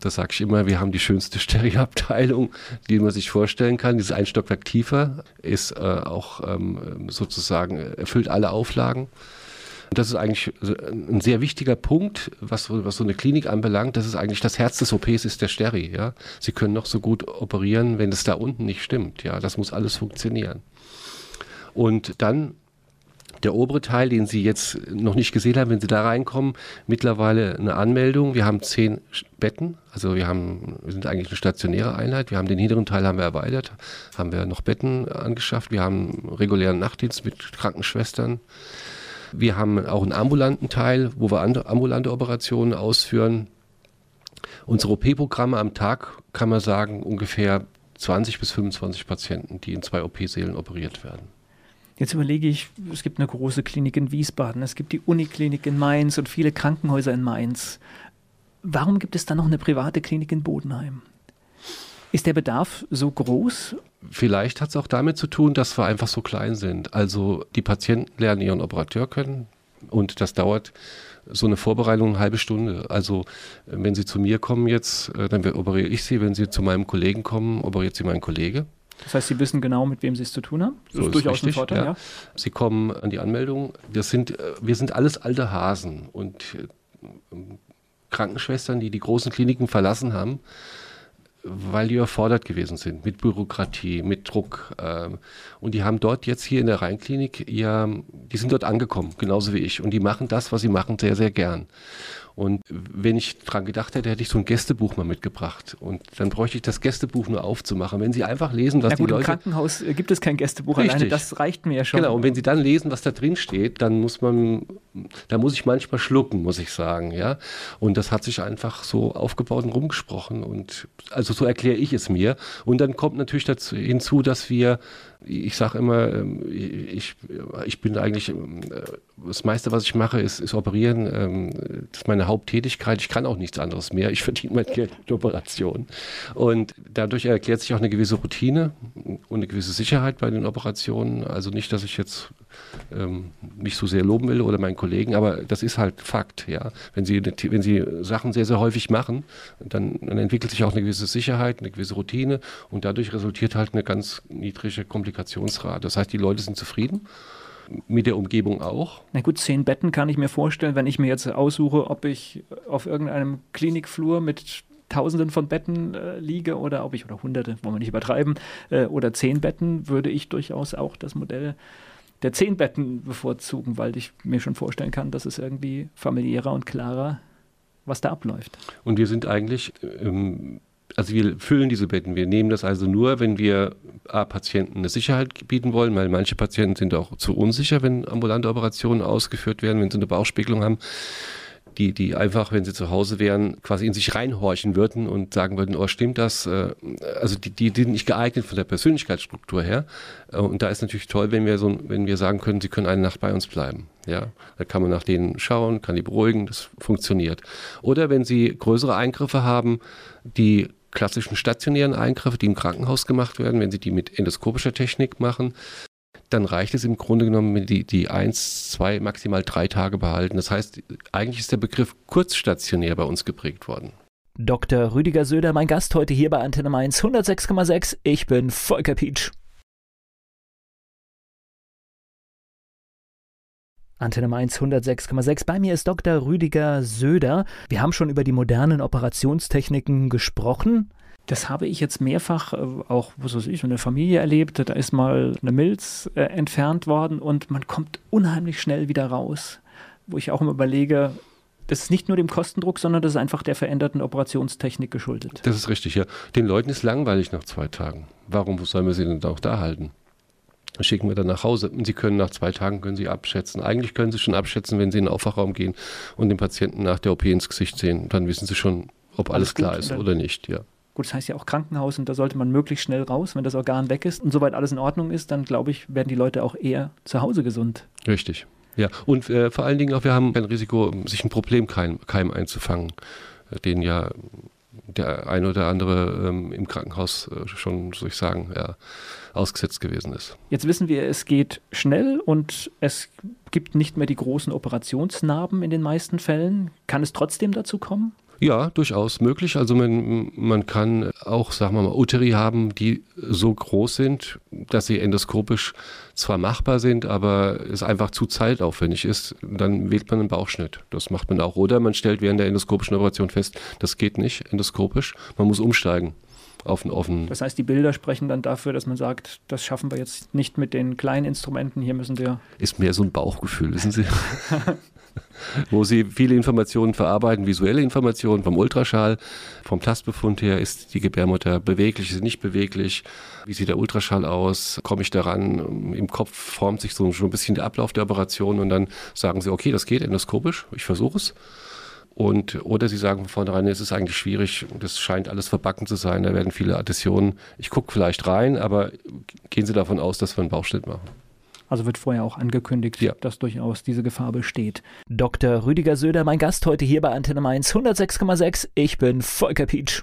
Das sage ich immer, wir haben die schönste Sterilabteilung, die man sich vorstellen kann. Dieses ein Stockwerk tiefer ist äh, auch ähm, sozusagen, erfüllt alle Auflagen. Und das ist eigentlich ein sehr wichtiger Punkt, was, was so eine Klinik anbelangt. Das ist eigentlich das Herz des OPs ist der Steri. Ja? Sie können noch so gut operieren, wenn es da unten nicht stimmt. Ja, das muss alles funktionieren. Und dann der obere Teil, den Sie jetzt noch nicht gesehen haben, wenn Sie da reinkommen, mittlerweile eine Anmeldung. Wir haben zehn Betten, also wir haben, wir sind eigentlich eine stationäre Einheit. Wir haben den hinteren Teil haben wir erweitert, haben wir noch Betten angeschafft. Wir haben regulären Nachtdienst mit Krankenschwestern. Wir haben auch einen ambulanten Teil, wo wir ambulante Operationen ausführen. Unsere OP-Programme am Tag kann man sagen ungefähr 20 bis 25 Patienten, die in zwei OP-Sälen operiert werden. Jetzt überlege ich, es gibt eine große Klinik in Wiesbaden, es gibt die Uniklinik in Mainz und viele Krankenhäuser in Mainz. Warum gibt es dann noch eine private Klinik in Bodenheim? Ist der Bedarf so groß? Vielleicht hat es auch damit zu tun, dass wir einfach so klein sind. Also die Patienten lernen ihren Operateur kennen und das dauert so eine Vorbereitung eine halbe Stunde. Also wenn Sie zu mir kommen jetzt, äh, dann operiere ich Sie. Wenn Sie zu meinem Kollegen kommen, operiert Sie mein Kollege. Das heißt, Sie wissen genau, mit wem Sie es zu tun haben? Das so ist durchaus richtig, ein Vorteil, ja. ja. Sie kommen an die Anmeldung. Wir sind, äh, wir sind alles alte Hasen und äh, Krankenschwestern, die die großen Kliniken verlassen haben, weil die überfordert gewesen sind mit Bürokratie, mit Druck. Ähm, und die haben dort jetzt hier in der Rheinklinik, ja, die sind dort angekommen, genauso wie ich. Und die machen das, was sie machen, sehr, sehr gern. Und wenn ich dran gedacht hätte, hätte ich so ein Gästebuch mal mitgebracht. Und dann bräuchte ich das Gästebuch nur aufzumachen. Wenn Sie einfach lesen, was ja, gut, die Leute. Im Krankenhaus äh, gibt es kein Gästebuch Richtig. alleine, das reicht mir ja schon. Genau, und wenn Sie dann lesen, was da drin steht, dann muss man, da muss ich manchmal schlucken, muss ich sagen, ja. Und das hat sich einfach so aufgebaut und rumgesprochen. Und also so erkläre ich es mir. Und dann kommt natürlich dazu hinzu, dass wir ich sage immer, ähm, ich, ich bin eigentlich, ähm, das meiste, was ich mache, ist, ist operieren. Ähm, das ist meine Haupttätigkeit. Ich kann auch nichts anderes mehr. Ich verdiene mein Geld mit Operationen. Und dadurch erklärt sich auch eine gewisse Routine und eine gewisse Sicherheit bei den Operationen. Also nicht, dass ich jetzt ähm, mich so sehr loben will oder meinen Kollegen, aber das ist halt Fakt. Ja, wenn Sie wenn Sie Sachen sehr sehr häufig machen, dann, dann entwickelt sich auch eine gewisse Sicherheit, eine gewisse Routine und dadurch resultiert halt eine ganz niedrige Komplikationsrate. Das heißt, die Leute sind zufrieden mit der Umgebung auch. Na gut, zehn Betten kann ich mir vorstellen, wenn ich mir jetzt aussuche, ob ich auf irgendeinem Klinikflur mit Tausenden von Betten äh, liege oder ob ich, oder Hunderte, wollen wir nicht übertreiben, äh, oder zehn Betten, würde ich durchaus auch das Modell der zehn Betten bevorzugen, weil ich mir schon vorstellen kann, dass es irgendwie familiärer und klarer, was da abläuft. Und wir sind eigentlich, ähm, also wir füllen diese Betten. Wir nehmen das also nur, wenn wir A, Patienten eine Sicherheit bieten wollen, weil manche Patienten sind auch zu unsicher, wenn ambulante Operationen ausgeführt werden, wenn sie eine Bauchspiegelung haben die, die einfach, wenn sie zu Hause wären, quasi in sich reinhorchen würden und sagen würden, oh, stimmt das? Äh, also die, die sind nicht geeignet von der Persönlichkeitsstruktur her. Äh, und da ist natürlich toll, wenn wir so, wenn wir sagen können, sie können eine Nacht bei uns bleiben. Ja, da kann man nach denen schauen, kann die beruhigen, das funktioniert. Oder wenn sie größere Eingriffe haben, die klassischen stationären Eingriffe, die im Krankenhaus gemacht werden, wenn sie die mit endoskopischer Technik machen, dann reicht es im Grunde genommen, wenn die, die eins, zwei, maximal drei Tage behalten. Das heißt, eigentlich ist der Begriff kurzstationär bei uns geprägt worden. Dr. Rüdiger Söder, mein Gast heute hier bei Antenne Mainz 106,6. Ich bin Volker Pietsch. Antenne Mainz 106,6. Bei mir ist Dr. Rüdiger Söder. Wir haben schon über die modernen Operationstechniken gesprochen. Das habe ich jetzt mehrfach äh, auch, was weiß ich, in der Familie erlebt. Da ist mal eine Milz äh, entfernt worden und man kommt unheimlich schnell wieder raus. Wo ich auch immer überlege, das ist nicht nur dem Kostendruck, sondern das ist einfach der veränderten Operationstechnik geschuldet. Das ist richtig, ja. Den Leuten ist langweilig nach zwei Tagen. Warum sollen wir sie denn auch da halten? Schicken wir dann nach Hause. Und Sie können nach zwei Tagen können Sie abschätzen. Eigentlich können Sie schon abschätzen, wenn Sie in den Aufwachraum gehen und den Patienten nach der OP ins Gesicht sehen. Dann wissen Sie schon, ob alles, alles klar ist oder nicht. Ja. Gut, das heißt ja auch Krankenhaus und da sollte man möglichst schnell raus, wenn das Organ weg ist und soweit alles in Ordnung ist, dann glaube ich, werden die Leute auch eher zu Hause gesund. Richtig. Ja, und äh, vor allen Dingen auch, wir haben kein Risiko, sich ein Problemkeim Keim einzufangen, den ja der ein oder andere ähm, im Krankenhaus äh, schon, soll ich sagen, ja, ausgesetzt gewesen ist. Jetzt wissen wir, es geht schnell und es gibt nicht mehr die großen Operationsnarben in den meisten Fällen. Kann es trotzdem dazu kommen? Ja, durchaus möglich. Also man, man kann auch, sagen wir mal, Uteri haben, die so groß sind, dass sie endoskopisch zwar machbar sind, aber es einfach zu zeitaufwendig ist. Dann wählt man einen Bauchschnitt. Das macht man auch. Oder man stellt während der endoskopischen Operation fest, das geht nicht endoskopisch. Man muss umsteigen auf einen offenen. Das heißt, die Bilder sprechen dann dafür, dass man sagt, das schaffen wir jetzt nicht mit den kleinen Instrumenten. Hier müssen wir. Ist mehr so ein Bauchgefühl, wissen Sie? wo sie viele Informationen verarbeiten, visuelle Informationen vom Ultraschall. Vom Tastbefund her ist die Gebärmutter beweglich, ist sie nicht beweglich? Wie sieht der Ultraschall aus? Komme ich daran? Im Kopf formt sich so schon ein bisschen der Ablauf der Operation und dann sagen sie, okay, das geht endoskopisch, ich versuche es. Und, oder sie sagen von vornherein, es ist eigentlich schwierig, das scheint alles verbacken zu sein, da werden viele Adhäsionen. Ich gucke vielleicht rein, aber gehen Sie davon aus, dass wir einen Bauchschnitt machen. Also wird vorher auch angekündigt, ja. dass durchaus diese Gefahr besteht. Dr. Rüdiger Söder, mein Gast heute hier bei Antenne Mainz 106,6. Ich bin Volker Pietsch.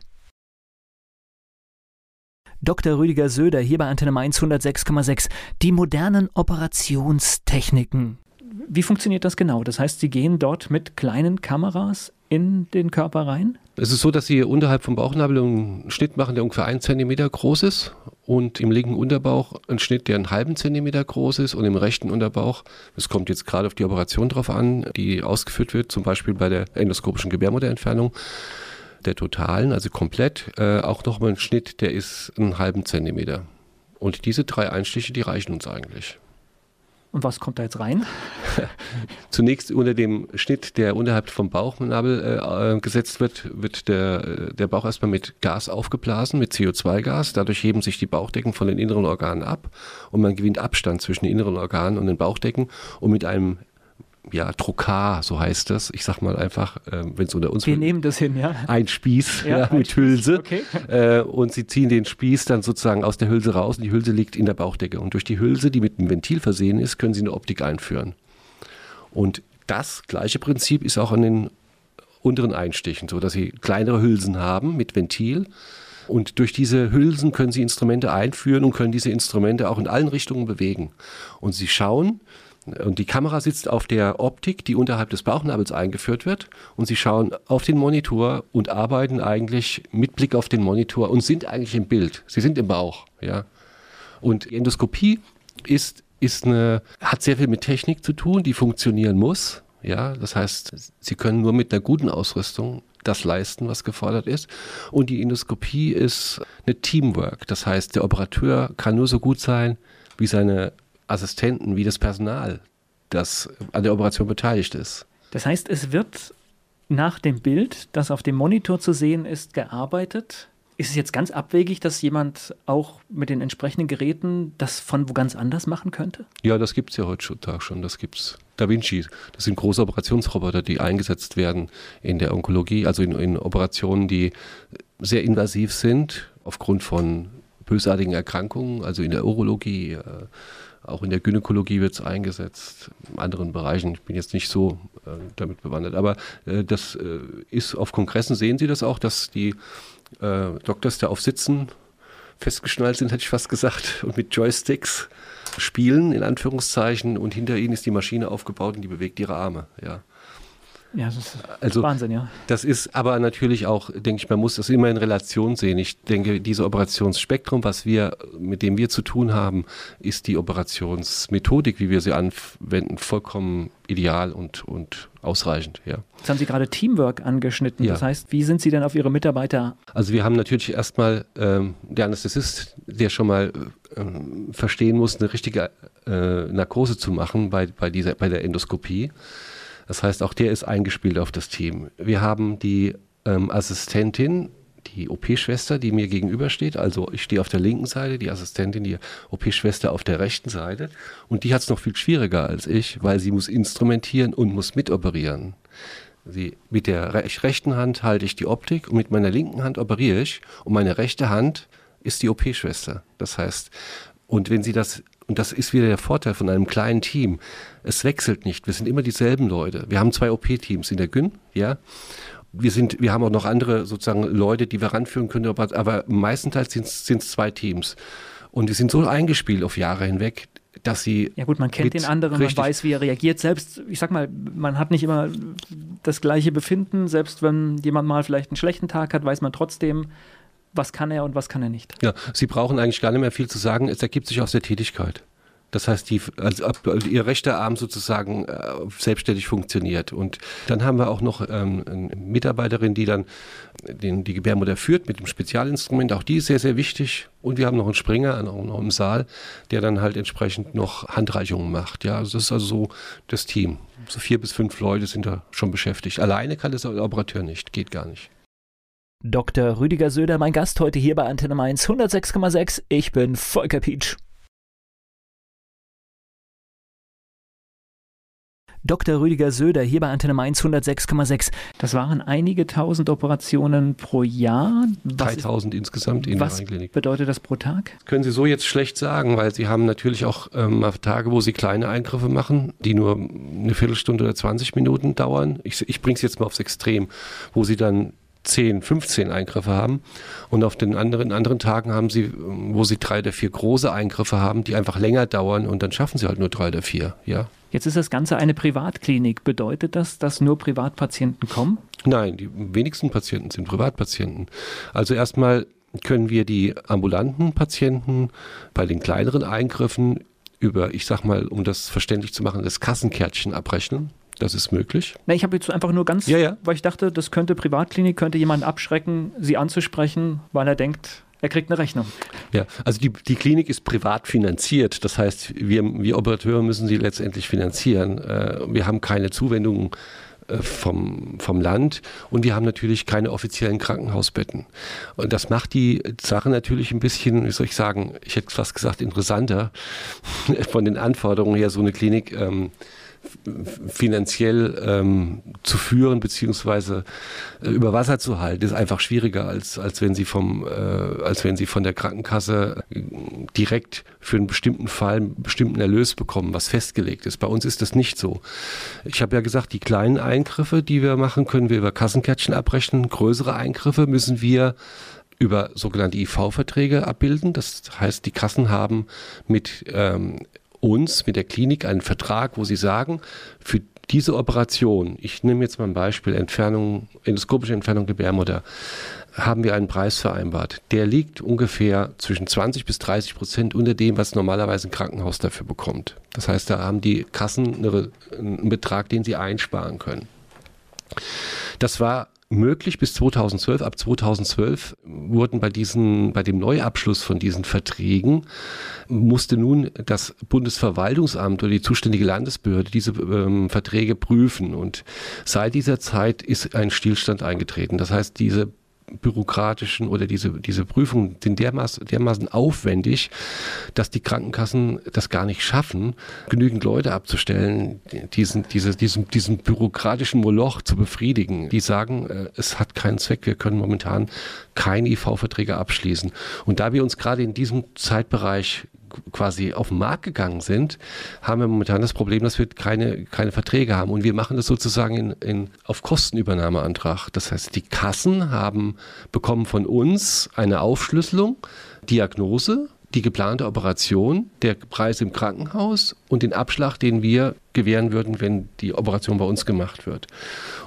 Dr. Rüdiger Söder hier bei Antenne Mainz 106,6. Die modernen Operationstechniken. Wie funktioniert das genau? Das heißt, Sie gehen dort mit kleinen Kameras in den Körper rein? Es ist so, dass Sie unterhalb vom Bauchnabel einen Schnitt machen, der ungefähr einen Zentimeter groß ist und im linken Unterbauch einen Schnitt, der einen halben Zentimeter groß ist und im rechten Unterbauch, es kommt jetzt gerade auf die Operation drauf an, die ausgeführt wird, zum Beispiel bei der endoskopischen Gebärmutterentfernung, der totalen, also komplett, äh, auch nochmal ein Schnitt, der ist einen halben Zentimeter. Und diese drei Einstiche, die reichen uns eigentlich. Und was kommt da jetzt rein? Zunächst unter dem Schnitt, der unterhalb vom Bauchnabel äh, äh, gesetzt wird, wird der, der Bauch erstmal mit Gas aufgeblasen, mit CO2-Gas. Dadurch heben sich die Bauchdecken von den inneren Organen ab und man gewinnt Abstand zwischen den inneren Organen und den Bauchdecken. Und mit einem ja, Trokar, so heißt das. Ich sag mal einfach, äh, wenn es unter uns Wir nehmen das hin, ja. Ein Spieß ja, ja, ein mit Spieß. Hülse. Okay. Äh, und sie ziehen den Spieß dann sozusagen aus der Hülse raus und die Hülse liegt in der Bauchdecke. Und durch die Hülse, die mit einem Ventil versehen ist, können sie eine Optik einführen. Und das gleiche Prinzip ist auch an den unteren Einstichen, so dass sie kleinere Hülsen haben mit Ventil. Und durch diese Hülsen können sie Instrumente einführen und können diese Instrumente auch in allen Richtungen bewegen. Und sie schauen, und die Kamera sitzt auf der Optik, die unterhalb des Bauchnabels eingeführt wird. Und sie schauen auf den Monitor und arbeiten eigentlich mit Blick auf den Monitor und sind eigentlich im Bild. Sie sind im Bauch, ja. Und Endoskopie ist, ist eine, hat sehr viel mit Technik zu tun, die funktionieren muss. Ja, das heißt, sie können nur mit einer guten Ausrüstung das leisten, was gefordert ist. Und die Endoskopie ist eine Teamwork. Das heißt, der Operateur kann nur so gut sein wie seine Assistenten wie das Personal, das an der Operation beteiligt ist. Das heißt, es wird nach dem Bild, das auf dem Monitor zu sehen ist, gearbeitet Ist es jetzt ganz abwegig, dass jemand auch mit den entsprechenden Geräten das von wo ganz anders machen könnte? Ja, das gibt es ja heutzutage schon. Das gibt's. Da Vinci, das sind große Operationsroboter, die eingesetzt werden in der Onkologie, also in, in Operationen, die sehr invasiv sind, aufgrund von bösartigen Erkrankungen, also in der Urologie, äh, auch in der Gynäkologie wird es eingesetzt, in anderen Bereichen. Ich bin jetzt nicht so äh, damit bewandert. Aber äh, das äh, ist auf Kongressen, sehen Sie das auch, dass die äh, Doktors da auf Sitzen festgeschnallt sind, hätte ich fast gesagt, und mit Joysticks spielen, in Anführungszeichen, und hinter ihnen ist die Maschine aufgebaut und die bewegt ihre Arme, ja. Ja, das ist also, Wahnsinn, ja. Das ist aber natürlich auch, denke ich, man muss das immer in Relation sehen. Ich denke, dieses Operationsspektrum, was wir, mit dem wir zu tun haben, ist die Operationsmethodik, wie wir sie anwenden, vollkommen ideal und, und ausreichend, ja. Jetzt haben Sie gerade Teamwork angeschnitten. Ja. Das heißt, wie sind Sie denn auf Ihre Mitarbeiter? Also wir haben natürlich erstmal ähm, der Anästhesist, der schon mal ähm, verstehen muss, eine richtige äh, Narkose zu machen bei, bei, dieser, bei der Endoskopie. Das heißt, auch der ist eingespielt auf das Team. Wir haben die ähm, Assistentin, die OP-Schwester, die mir gegenübersteht. Also ich stehe auf der linken Seite, die Assistentin, die OP-Schwester auf der rechten Seite. Und die hat es noch viel schwieriger als ich, weil sie muss instrumentieren und muss mitoperieren. Sie, mit der rechten Hand halte ich die Optik und mit meiner linken Hand operiere ich und meine rechte Hand ist die OP-Schwester. Das heißt, und wenn sie das und das ist wieder der Vorteil von einem kleinen Team. Es wechselt nicht. Wir sind immer dieselben Leute. Wir haben zwei OP-Teams in der Gün, ja. Wir sind, wir haben auch noch andere sozusagen Leute, die wir ranführen können, aber, aber meistenteils sind es zwei Teams. Und die sind so eingespielt auf Jahre hinweg, dass sie. Ja gut, man kennt den anderen, man weiß, wie er reagiert. Selbst, ich sag mal, man hat nicht immer das gleiche Befinden. Selbst wenn jemand mal vielleicht einen schlechten Tag hat, weiß man trotzdem, was kann er und was kann er nicht. Ja, Sie brauchen eigentlich gar nicht mehr viel zu sagen. Es ergibt sich aus der Tätigkeit. Das heißt, die, also, ihr rechter Arm sozusagen äh, selbstständig funktioniert. Und dann haben wir auch noch ähm, eine Mitarbeiterin, die dann den, die Gebärmutter führt mit dem Spezialinstrument. Auch die ist sehr, sehr wichtig. Und wir haben noch einen Springer auch noch im Saal, der dann halt entsprechend noch Handreichungen macht. Ja, also das ist also so das Team. So vier bis fünf Leute sind da schon beschäftigt. Alleine kann das der Operateur nicht, geht gar nicht. Dr. Rüdiger Söder, mein Gast heute hier bei Antenne Mainz 106,6. Ich bin Volker Pietsch. Dr. Rüdiger Söder hier bei Antenne Mainz 106,6. Das waren einige tausend Operationen pro Jahr. 3000 insgesamt in was der Klinik. bedeutet das pro Tag? Können Sie so jetzt schlecht sagen, weil Sie haben natürlich auch ähm, Tage, wo Sie kleine Eingriffe machen, die nur eine Viertelstunde oder 20 Minuten dauern. Ich, ich bringe es jetzt mal aufs Extrem, wo Sie dann 10, 15 Eingriffe haben. Und auf den anderen, anderen Tagen haben sie, wo sie drei oder vier große Eingriffe haben, die einfach länger dauern und dann schaffen sie halt nur drei oder vier, ja. Jetzt ist das Ganze eine Privatklinik. Bedeutet das, dass nur Privatpatienten kommen? Nein, die wenigsten Patienten sind Privatpatienten. Also erstmal können wir die ambulanten Patienten bei den kleineren Eingriffen über, ich sag mal, um das verständlich zu machen, das Kassenkärtchen abrechnen. Das ist möglich. Na, ich habe jetzt einfach nur ganz, ja, ja. weil ich dachte, das könnte Privatklinik, könnte jemanden abschrecken, sie anzusprechen, weil er denkt, er kriegt eine Rechnung. Ja, also die, die Klinik ist privat finanziert. Das heißt, wir, wir Operateure müssen sie letztendlich finanzieren. Äh, wir haben keine Zuwendungen äh, vom, vom Land und wir haben natürlich keine offiziellen Krankenhausbetten. Und das macht die Sache natürlich ein bisschen, wie soll ich sagen, ich hätte fast gesagt, interessanter von den Anforderungen her, so eine Klinik. Ähm, finanziell ähm, zu führen beziehungsweise äh, über Wasser zu halten, ist einfach schwieriger als als wenn sie vom äh, als wenn sie von der Krankenkasse äh, direkt für einen bestimmten Fall einen bestimmten Erlös bekommen, was festgelegt ist. Bei uns ist das nicht so. Ich habe ja gesagt, die kleinen Eingriffe, die wir machen, können wir über Kassenkärtchen abrechnen. Größere Eingriffe müssen wir über sogenannte IV-Verträge abbilden. Das heißt, die Kassen haben mit ähm, uns mit der Klinik einen Vertrag, wo sie sagen, für diese Operation, ich nehme jetzt mal ein Beispiel, Entfernung, endoskopische Entfernung Gebärmutter, haben wir einen Preis vereinbart. Der liegt ungefähr zwischen 20 bis 30 Prozent unter dem, was normalerweise ein Krankenhaus dafür bekommt. Das heißt, da haben die Kassen einen Betrag, den sie einsparen können. Das war möglich bis 2012. Ab 2012 wurden bei diesen, bei dem Neuabschluss von diesen Verträgen musste nun das Bundesverwaltungsamt oder die zuständige Landesbehörde diese ähm, Verträge prüfen. Und seit dieser Zeit ist ein Stillstand eingetreten. Das heißt, diese bürokratischen oder diese, diese Prüfungen sind dermaßen, dermaßen aufwendig, dass die Krankenkassen das gar nicht schaffen, genügend Leute abzustellen, diesen, diese, diesen, diesen bürokratischen Moloch zu befriedigen. Die sagen, äh, es hat keinen Zweck, wir können momentan keine IV-Verträge abschließen. Und da wir uns gerade in diesem Zeitbereich quasi auf den Markt gegangen sind, haben wir momentan das Problem, dass wir keine, keine Verträge haben. Und wir machen das sozusagen in, in, auf Kostenübernahmeantrag. Das heißt, die Kassen haben bekommen von uns eine Aufschlüsselung, Diagnose, die geplante Operation, der Preis im Krankenhaus und den Abschlag, den wir gewähren würden, wenn die Operation bei uns gemacht wird.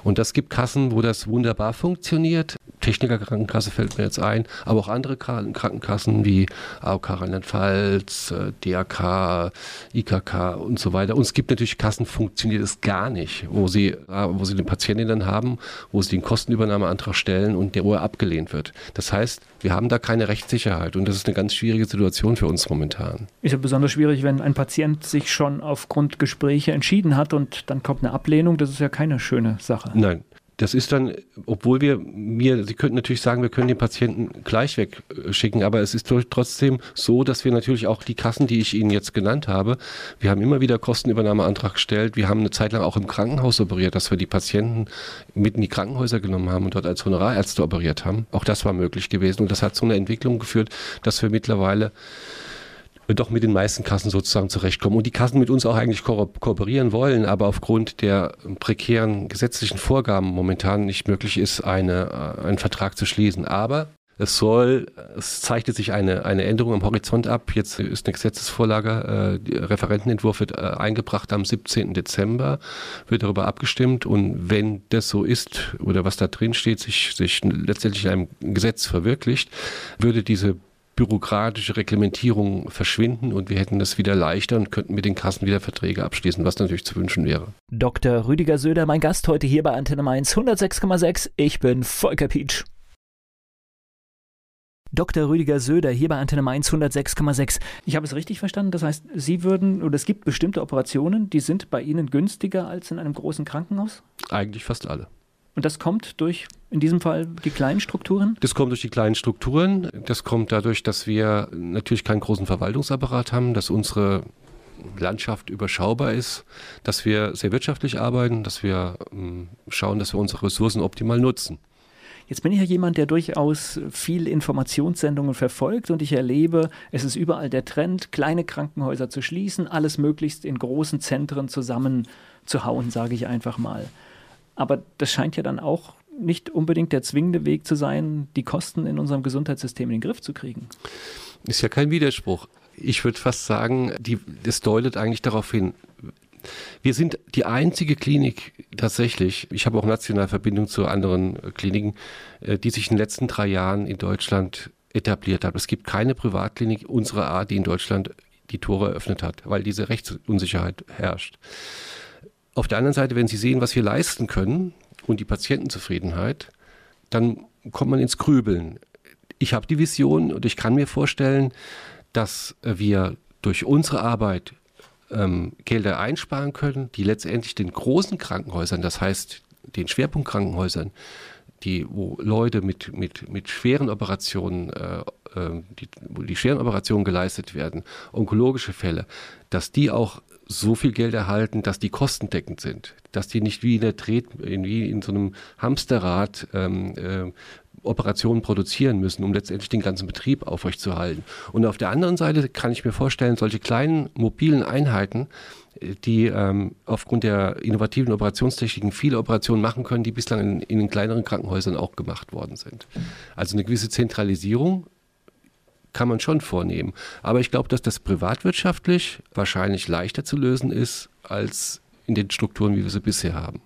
Und das gibt Kassen, wo das wunderbar funktioniert. Technikerkrankenkasse fällt mir jetzt ein, aber auch andere Krankenkassen wie AOK Rheinland-Pfalz, äh, DRK, IKK und so weiter. Und es gibt natürlich Kassen, funktioniert es gar nicht, wo sie, äh, wo sie den Patienten dann haben, wo sie den Kostenübernahmeantrag stellen und der Uhr abgelehnt wird. Das heißt, wir haben da keine Rechtssicherheit und das ist eine ganz schwierige Situation für uns momentan. Ist ja besonders schwierig, wenn ein Patient sich schon aufgrund Gespräche entschieden hat und dann kommt eine Ablehnung. Das ist ja keine schöne Sache. Nein, das ist dann, obwohl wir mir, Sie könnten natürlich sagen, wir können den Patienten gleich wegschicken, aber es ist trotzdem so, dass wir natürlich auch die Kassen, die ich Ihnen jetzt genannt habe, wir haben immer wieder Kostenübernahmeantrag gestellt. Wir haben eine Zeit lang auch im Krankenhaus operiert, dass wir die Patienten mit in die Krankenhäuser genommen haben und dort als Honorarärzte operiert haben. Auch das war möglich gewesen und das hat zu einer Entwicklung geführt, dass wir mittlerweile doch mit den meisten Kassen sozusagen zurechtkommen und die Kassen mit uns auch eigentlich ko kooperieren wollen, aber aufgrund der prekären gesetzlichen Vorgaben momentan nicht möglich ist, eine, äh, einen Vertrag zu schließen. Aber es soll, es zeichnet sich eine, eine Änderung am Horizont ab. Jetzt ist eine Gesetzesvorlage, äh, Referentenentwurf wird äh, eingebracht am 17. Dezember, wird darüber abgestimmt und wenn das so ist oder was da drin steht, sich, sich letztendlich in einem Gesetz verwirklicht, würde diese bürokratische Reglementierung verschwinden und wir hätten das wieder leichter und könnten mit den Kassen wieder Verträge abschließen, was natürlich zu wünschen wäre. Dr. Rüdiger Söder, mein Gast heute hier bei Antenne Mainz 106,6. Ich bin Volker Pietsch. Dr. Rüdiger Söder hier bei Antenne Mainz 106,6. Ich habe es richtig verstanden. Das heißt, Sie würden, oder es gibt bestimmte Operationen, die sind bei Ihnen günstiger als in einem großen Krankenhaus? Eigentlich fast alle. Und das kommt durch, in diesem Fall, die kleinen Strukturen? Das kommt durch die kleinen Strukturen. Das kommt dadurch, dass wir natürlich keinen großen Verwaltungsapparat haben, dass unsere Landschaft überschaubar ist, dass wir sehr wirtschaftlich arbeiten, dass wir ähm, schauen, dass wir unsere Ressourcen optimal nutzen. Jetzt bin ich ja jemand, der durchaus viel Informationssendungen verfolgt und ich erlebe, es ist überall der Trend, kleine Krankenhäuser zu schließen, alles möglichst in großen Zentren zusammenzuhauen, sage ich einfach mal. Aber das scheint ja dann auch nicht unbedingt der zwingende Weg zu sein, die Kosten in unserem Gesundheitssystem in den Griff zu kriegen. Ist ja kein Widerspruch. Ich würde fast sagen, die, das deutet eigentlich darauf hin, wir sind die einzige Klinik tatsächlich, ich habe auch national Verbindung zu anderen Kliniken, äh, die sich in den letzten drei Jahren in Deutschland etabliert hat. Es gibt keine Privatklinik unserer Art, die in Deutschland die Tore eröffnet hat, weil diese Rechtsunsicherheit herrscht. Auf der anderen Seite, wenn Sie sehen, was wir leisten können und die Patientenzufriedenheit, dann kommt man ins Grübeln. Ich habe die Vision und ich kann mir vorstellen, dass wir durch unsere Arbeit ähm, Gelder einsparen können, die letztendlich den großen Krankenhäusern, das heißt den Schwerpunktkrankenhäusern, die, wo Leute mit, mit, mit schweren Operationen, äh, äh die, wo die schweren Operationen geleistet werden, onkologische Fälle, dass die auch so viel Geld erhalten, dass die kostendeckend sind, dass die nicht wie in der Tret, wie in so einem Hamsterrad ähm, äh, Operationen produzieren müssen, um letztendlich den ganzen Betrieb aufrechtzuerhalten. Und auf der anderen Seite kann ich mir vorstellen, solche kleinen mobilen Einheiten, die ähm, aufgrund der innovativen Operationstechniken viele Operationen machen können, die bislang in, in den kleineren Krankenhäusern auch gemacht worden sind. Also eine gewisse Zentralisierung kann man schon vornehmen. Aber ich glaube, dass das privatwirtschaftlich wahrscheinlich leichter zu lösen ist als in den Strukturen, wie wir sie bisher haben.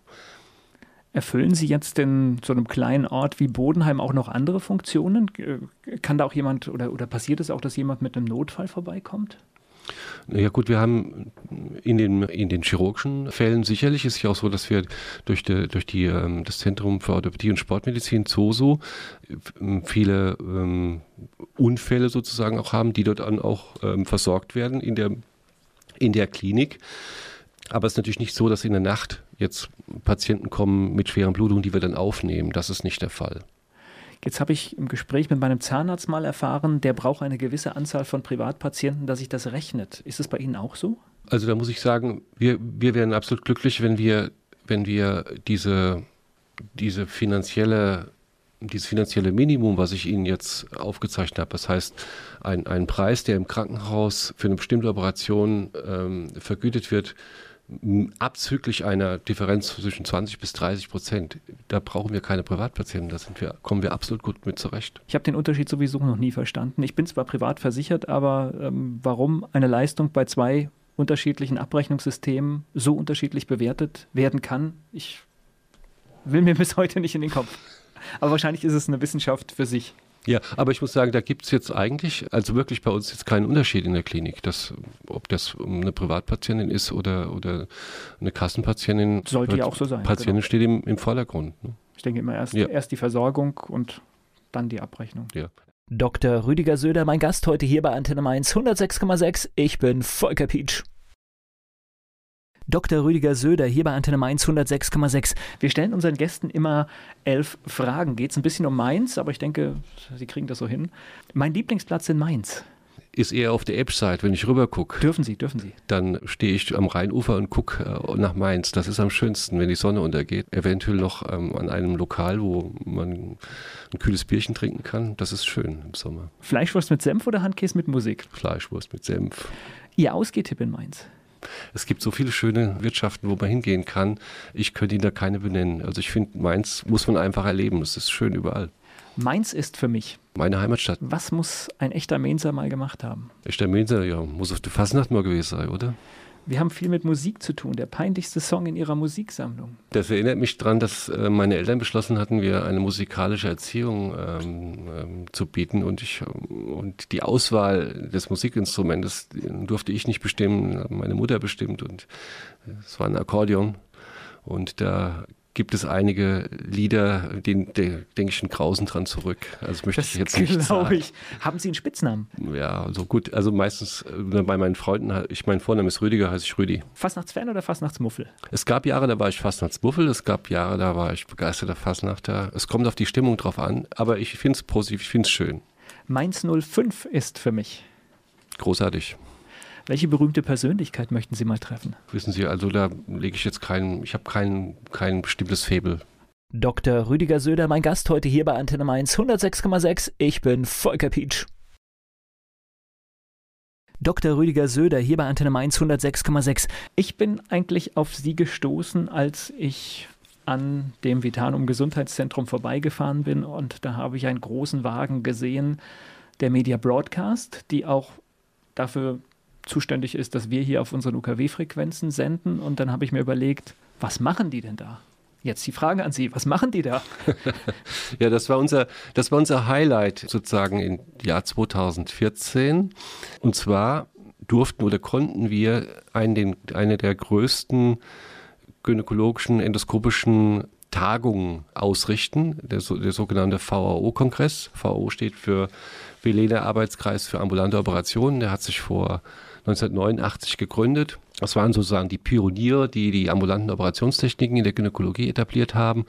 Erfüllen Sie jetzt in so einem kleinen Ort wie Bodenheim auch noch andere Funktionen? Kann da auch jemand oder, oder passiert es auch, dass jemand mit einem Notfall vorbeikommt? Ja gut, wir haben in den, in den chirurgischen Fällen sicherlich ist es ja auch so, dass wir durch, die, durch die, ähm, das Zentrum für Orthopädie und Sportmedizin ZOSO ähm, viele ähm, Unfälle sozusagen auch haben, die dort dann auch versorgt werden in der, in der Klinik. Aber es ist natürlich nicht so, dass in der Nacht jetzt Patienten kommen mit schweren Blutungen, die wir dann aufnehmen. Das ist nicht der Fall. Jetzt habe ich im Gespräch mit meinem Zahnarzt mal erfahren, der braucht eine gewisse Anzahl von Privatpatienten, dass sich das rechnet. Ist es bei Ihnen auch so? Also da muss ich sagen, wir, wir wären absolut glücklich, wenn wir, wenn wir diese, diese finanzielle dieses finanzielle Minimum, was ich Ihnen jetzt aufgezeichnet habe, das heißt ein, ein Preis, der im Krankenhaus für eine bestimmte Operation ähm, vergütet wird, abzüglich einer Differenz zwischen 20 bis 30 Prozent, da brauchen wir keine Privatpatienten, da wir, kommen wir absolut gut mit zurecht. Ich habe den Unterschied sowieso noch nie verstanden. Ich bin zwar privat versichert, aber ähm, warum eine Leistung bei zwei unterschiedlichen Abrechnungssystemen so unterschiedlich bewertet werden kann, ich will mir bis heute nicht in den Kopf. Aber wahrscheinlich ist es eine Wissenschaft für sich. Ja, aber ich muss sagen, da gibt es jetzt eigentlich, also wirklich bei uns jetzt keinen Unterschied in der Klinik, dass, ob das eine Privatpatientin ist oder, oder eine Kassenpatientin. Sollte ja auch so sein. Patientin genau. steht im, im Vordergrund. Ne? Ich denke immer erst, ja. erst die Versorgung und dann die Abrechnung. Ja. Dr. Rüdiger Söder, mein Gast heute hier bei Antenne Mainz 106,6. Ich bin Volker Pietsch. Dr. Rüdiger Söder hier bei Antenne Mainz 106,6. Wir stellen unseren Gästen immer elf Fragen. Geht es ein bisschen um Mainz, aber ich denke, Sie kriegen das so hin. Mein Lieblingsplatz in Mainz ist eher auf der Edge-Side, wenn ich rüber gucke. Dürfen Sie, dürfen Sie. Dann stehe ich am Rheinufer und gucke äh, nach Mainz. Das ist am schönsten, wenn die Sonne untergeht. Eventuell noch ähm, an einem Lokal, wo man ein kühles Bierchen trinken kann. Das ist schön im Sommer. Fleischwurst mit Senf oder Handkäse mit Musik? Fleischwurst mit Senf. Ihr Ausgehtipp in Mainz? Es gibt so viele schöne Wirtschaften, wo man hingehen kann. Ich könnte Ihnen da keine benennen. Also ich finde, Mainz muss man einfach erleben. Es ist schön überall. Mainz ist für mich meine Heimatstadt. Was muss ein echter Mainzer mal gemacht haben? Echter Mainzer, ja, muss auf der Fasnacht mal gewesen sein, oder? Wir haben viel mit Musik zu tun. Der peinlichste Song in Ihrer Musiksammlung. Das erinnert mich daran, dass äh, meine Eltern beschlossen hatten, wir eine musikalische Erziehung ähm, ähm, zu bieten. Und, ich, und die Auswahl des Musikinstrumentes durfte ich nicht bestimmen, meine Mutter bestimmt. Und es war ein Akkordeon. Und da gibt es einige Lieder, denen denke ich einen Grausen dran zurück. Also möchte das ich jetzt nicht sagen. Ich. Haben Sie einen Spitznamen? Ja, also gut. Also meistens äh, bei meinen Freunden, ich mein Vorname ist Rüdiger, heiße ich Rüdi. Fastnachtsfan oder Fastnachtsmuffel? Es gab Jahre, da war ich Fastnachtsmuffel. Es gab Jahre, da war ich begeisterter Fastnachter. Es kommt auf die Stimmung drauf an, aber ich finde es positiv, ich finde es schön. Mainz 05 ist für mich. Großartig. Welche berühmte Persönlichkeit möchten Sie mal treffen? Wissen Sie, also da lege ich jetzt kein, ich habe kein, kein bestimmtes Faible. Dr. Rüdiger Söder, mein Gast heute hier bei Antenne Mainz 106,6. Ich bin Volker Pietsch. Dr. Rüdiger Söder hier bei Antenne Mainz 106,6. Ich bin eigentlich auf Sie gestoßen, als ich an dem Vitanum Gesundheitszentrum vorbeigefahren bin und da habe ich einen großen Wagen gesehen, der Media Broadcast, die auch dafür zuständig ist, dass wir hier auf unseren UKW-Frequenzen senden. Und dann habe ich mir überlegt, was machen die denn da? Jetzt die Frage an Sie, was machen die da? ja, das war unser, das war unser Highlight sozusagen im Jahr 2014. Und zwar durften oder konnten wir einen, den, eine der größten gynäkologischen, endoskopischen Tagungen ausrichten, der, der sogenannte VAO-Kongress. VAO steht für Velena Arbeitskreis für ambulante Operationen. Der hat sich vor 1989 gegründet. Das waren sozusagen die Pioniere, die die ambulanten Operationstechniken in der Gynäkologie etabliert haben.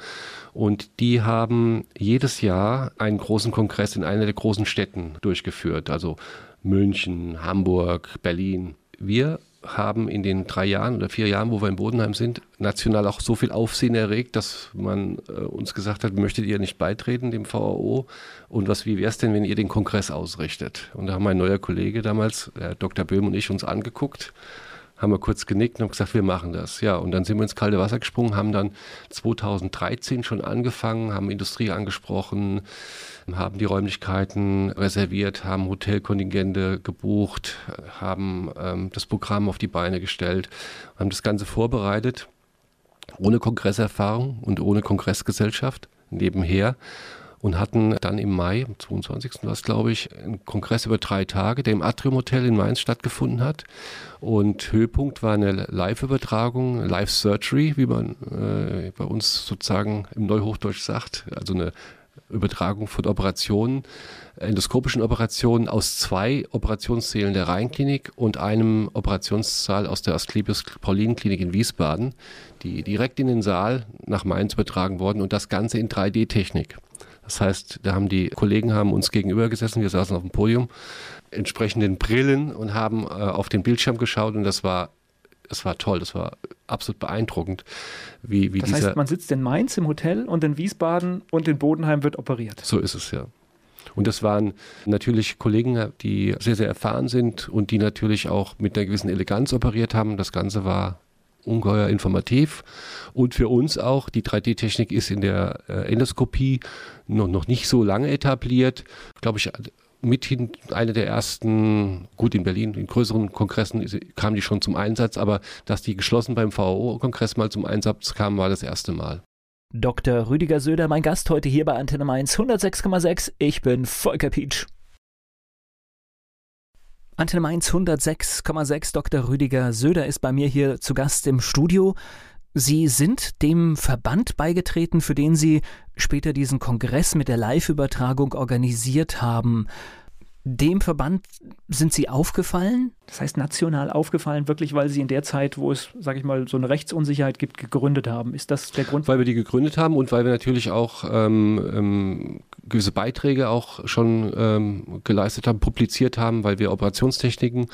Und die haben jedes Jahr einen großen Kongress in einer der großen Städten durchgeführt, also München, Hamburg, Berlin. Wir haben in den drei Jahren oder vier Jahren, wo wir in Bodenheim sind, national auch so viel Aufsehen erregt, dass man äh, uns gesagt hat, möchtet ihr nicht beitreten dem VAO? Und was, wie wäre es denn, wenn ihr den Kongress ausrichtet? Und da haben mein neuer Kollege damals, Dr. Böhm und ich, uns angeguckt, haben wir kurz genickt und haben gesagt, wir machen das. Ja, und dann sind wir ins kalte Wasser gesprungen, haben dann 2013 schon angefangen, haben Industrie angesprochen, haben die Räumlichkeiten reserviert, haben Hotelkontingente gebucht, haben ähm, das Programm auf die Beine gestellt, haben das Ganze vorbereitet, ohne Kongresserfahrung und ohne Kongressgesellschaft nebenher und hatten dann im Mai, am 22. war es glaube ich, einen Kongress über drei Tage, der im Atrium Hotel in Mainz stattgefunden hat. Und Höhepunkt war eine Live-Übertragung, Live-Surgery, wie man äh, bei uns sozusagen im Neuhochdeutsch sagt, also eine Übertragung von Operationen, endoskopischen Operationen aus zwei Operationssälen der Rheinklinik und einem Operationssaal aus der Asklepios Paulinen Klinik in Wiesbaden, die direkt in den Saal nach Mainz übertragen worden und das Ganze in 3D-Technik. Das heißt, da haben die Kollegen haben uns gegenüber gesessen, wir saßen auf dem Podium, entsprechenden Brillen und haben äh, auf den Bildschirm geschaut und das war das war toll, das war absolut beeindruckend, wie, wie das heißt, man sitzt in Mainz im Hotel und in Wiesbaden und in Bodenheim wird operiert. So ist es ja. Und das waren natürlich Kollegen, die sehr, sehr erfahren sind und die natürlich auch mit einer gewissen Eleganz operiert haben. Das Ganze war ungeheuer informativ. Und für uns auch, die 3D-Technik ist in der äh, Endoskopie noch, noch nicht so lange etabliert. Glaube ich, mithin eine der ersten, gut in Berlin, in größeren Kongressen kam die schon zum Einsatz, aber dass die geschlossen beim VO-Kongress mal zum Einsatz kam, war das erste Mal. Dr. Rüdiger Söder, mein Gast heute hier bei Antenne Mainz 106,6. Ich bin Volker Pietsch. Antenne Mainz 106,6. Dr. Rüdiger Söder ist bei mir hier zu Gast im Studio. Sie sind dem Verband beigetreten, für den Sie später diesen Kongress mit der Live-Übertragung organisiert haben. Dem Verband sind Sie aufgefallen? Das heißt national aufgefallen, wirklich, weil Sie in der Zeit, wo es, sage ich mal, so eine Rechtsunsicherheit gibt, gegründet haben. Ist das der Grund? Weil wir die gegründet haben und weil wir natürlich auch ähm, ähm, gewisse Beiträge auch schon ähm, geleistet haben, publiziert haben, weil wir Operationstechniken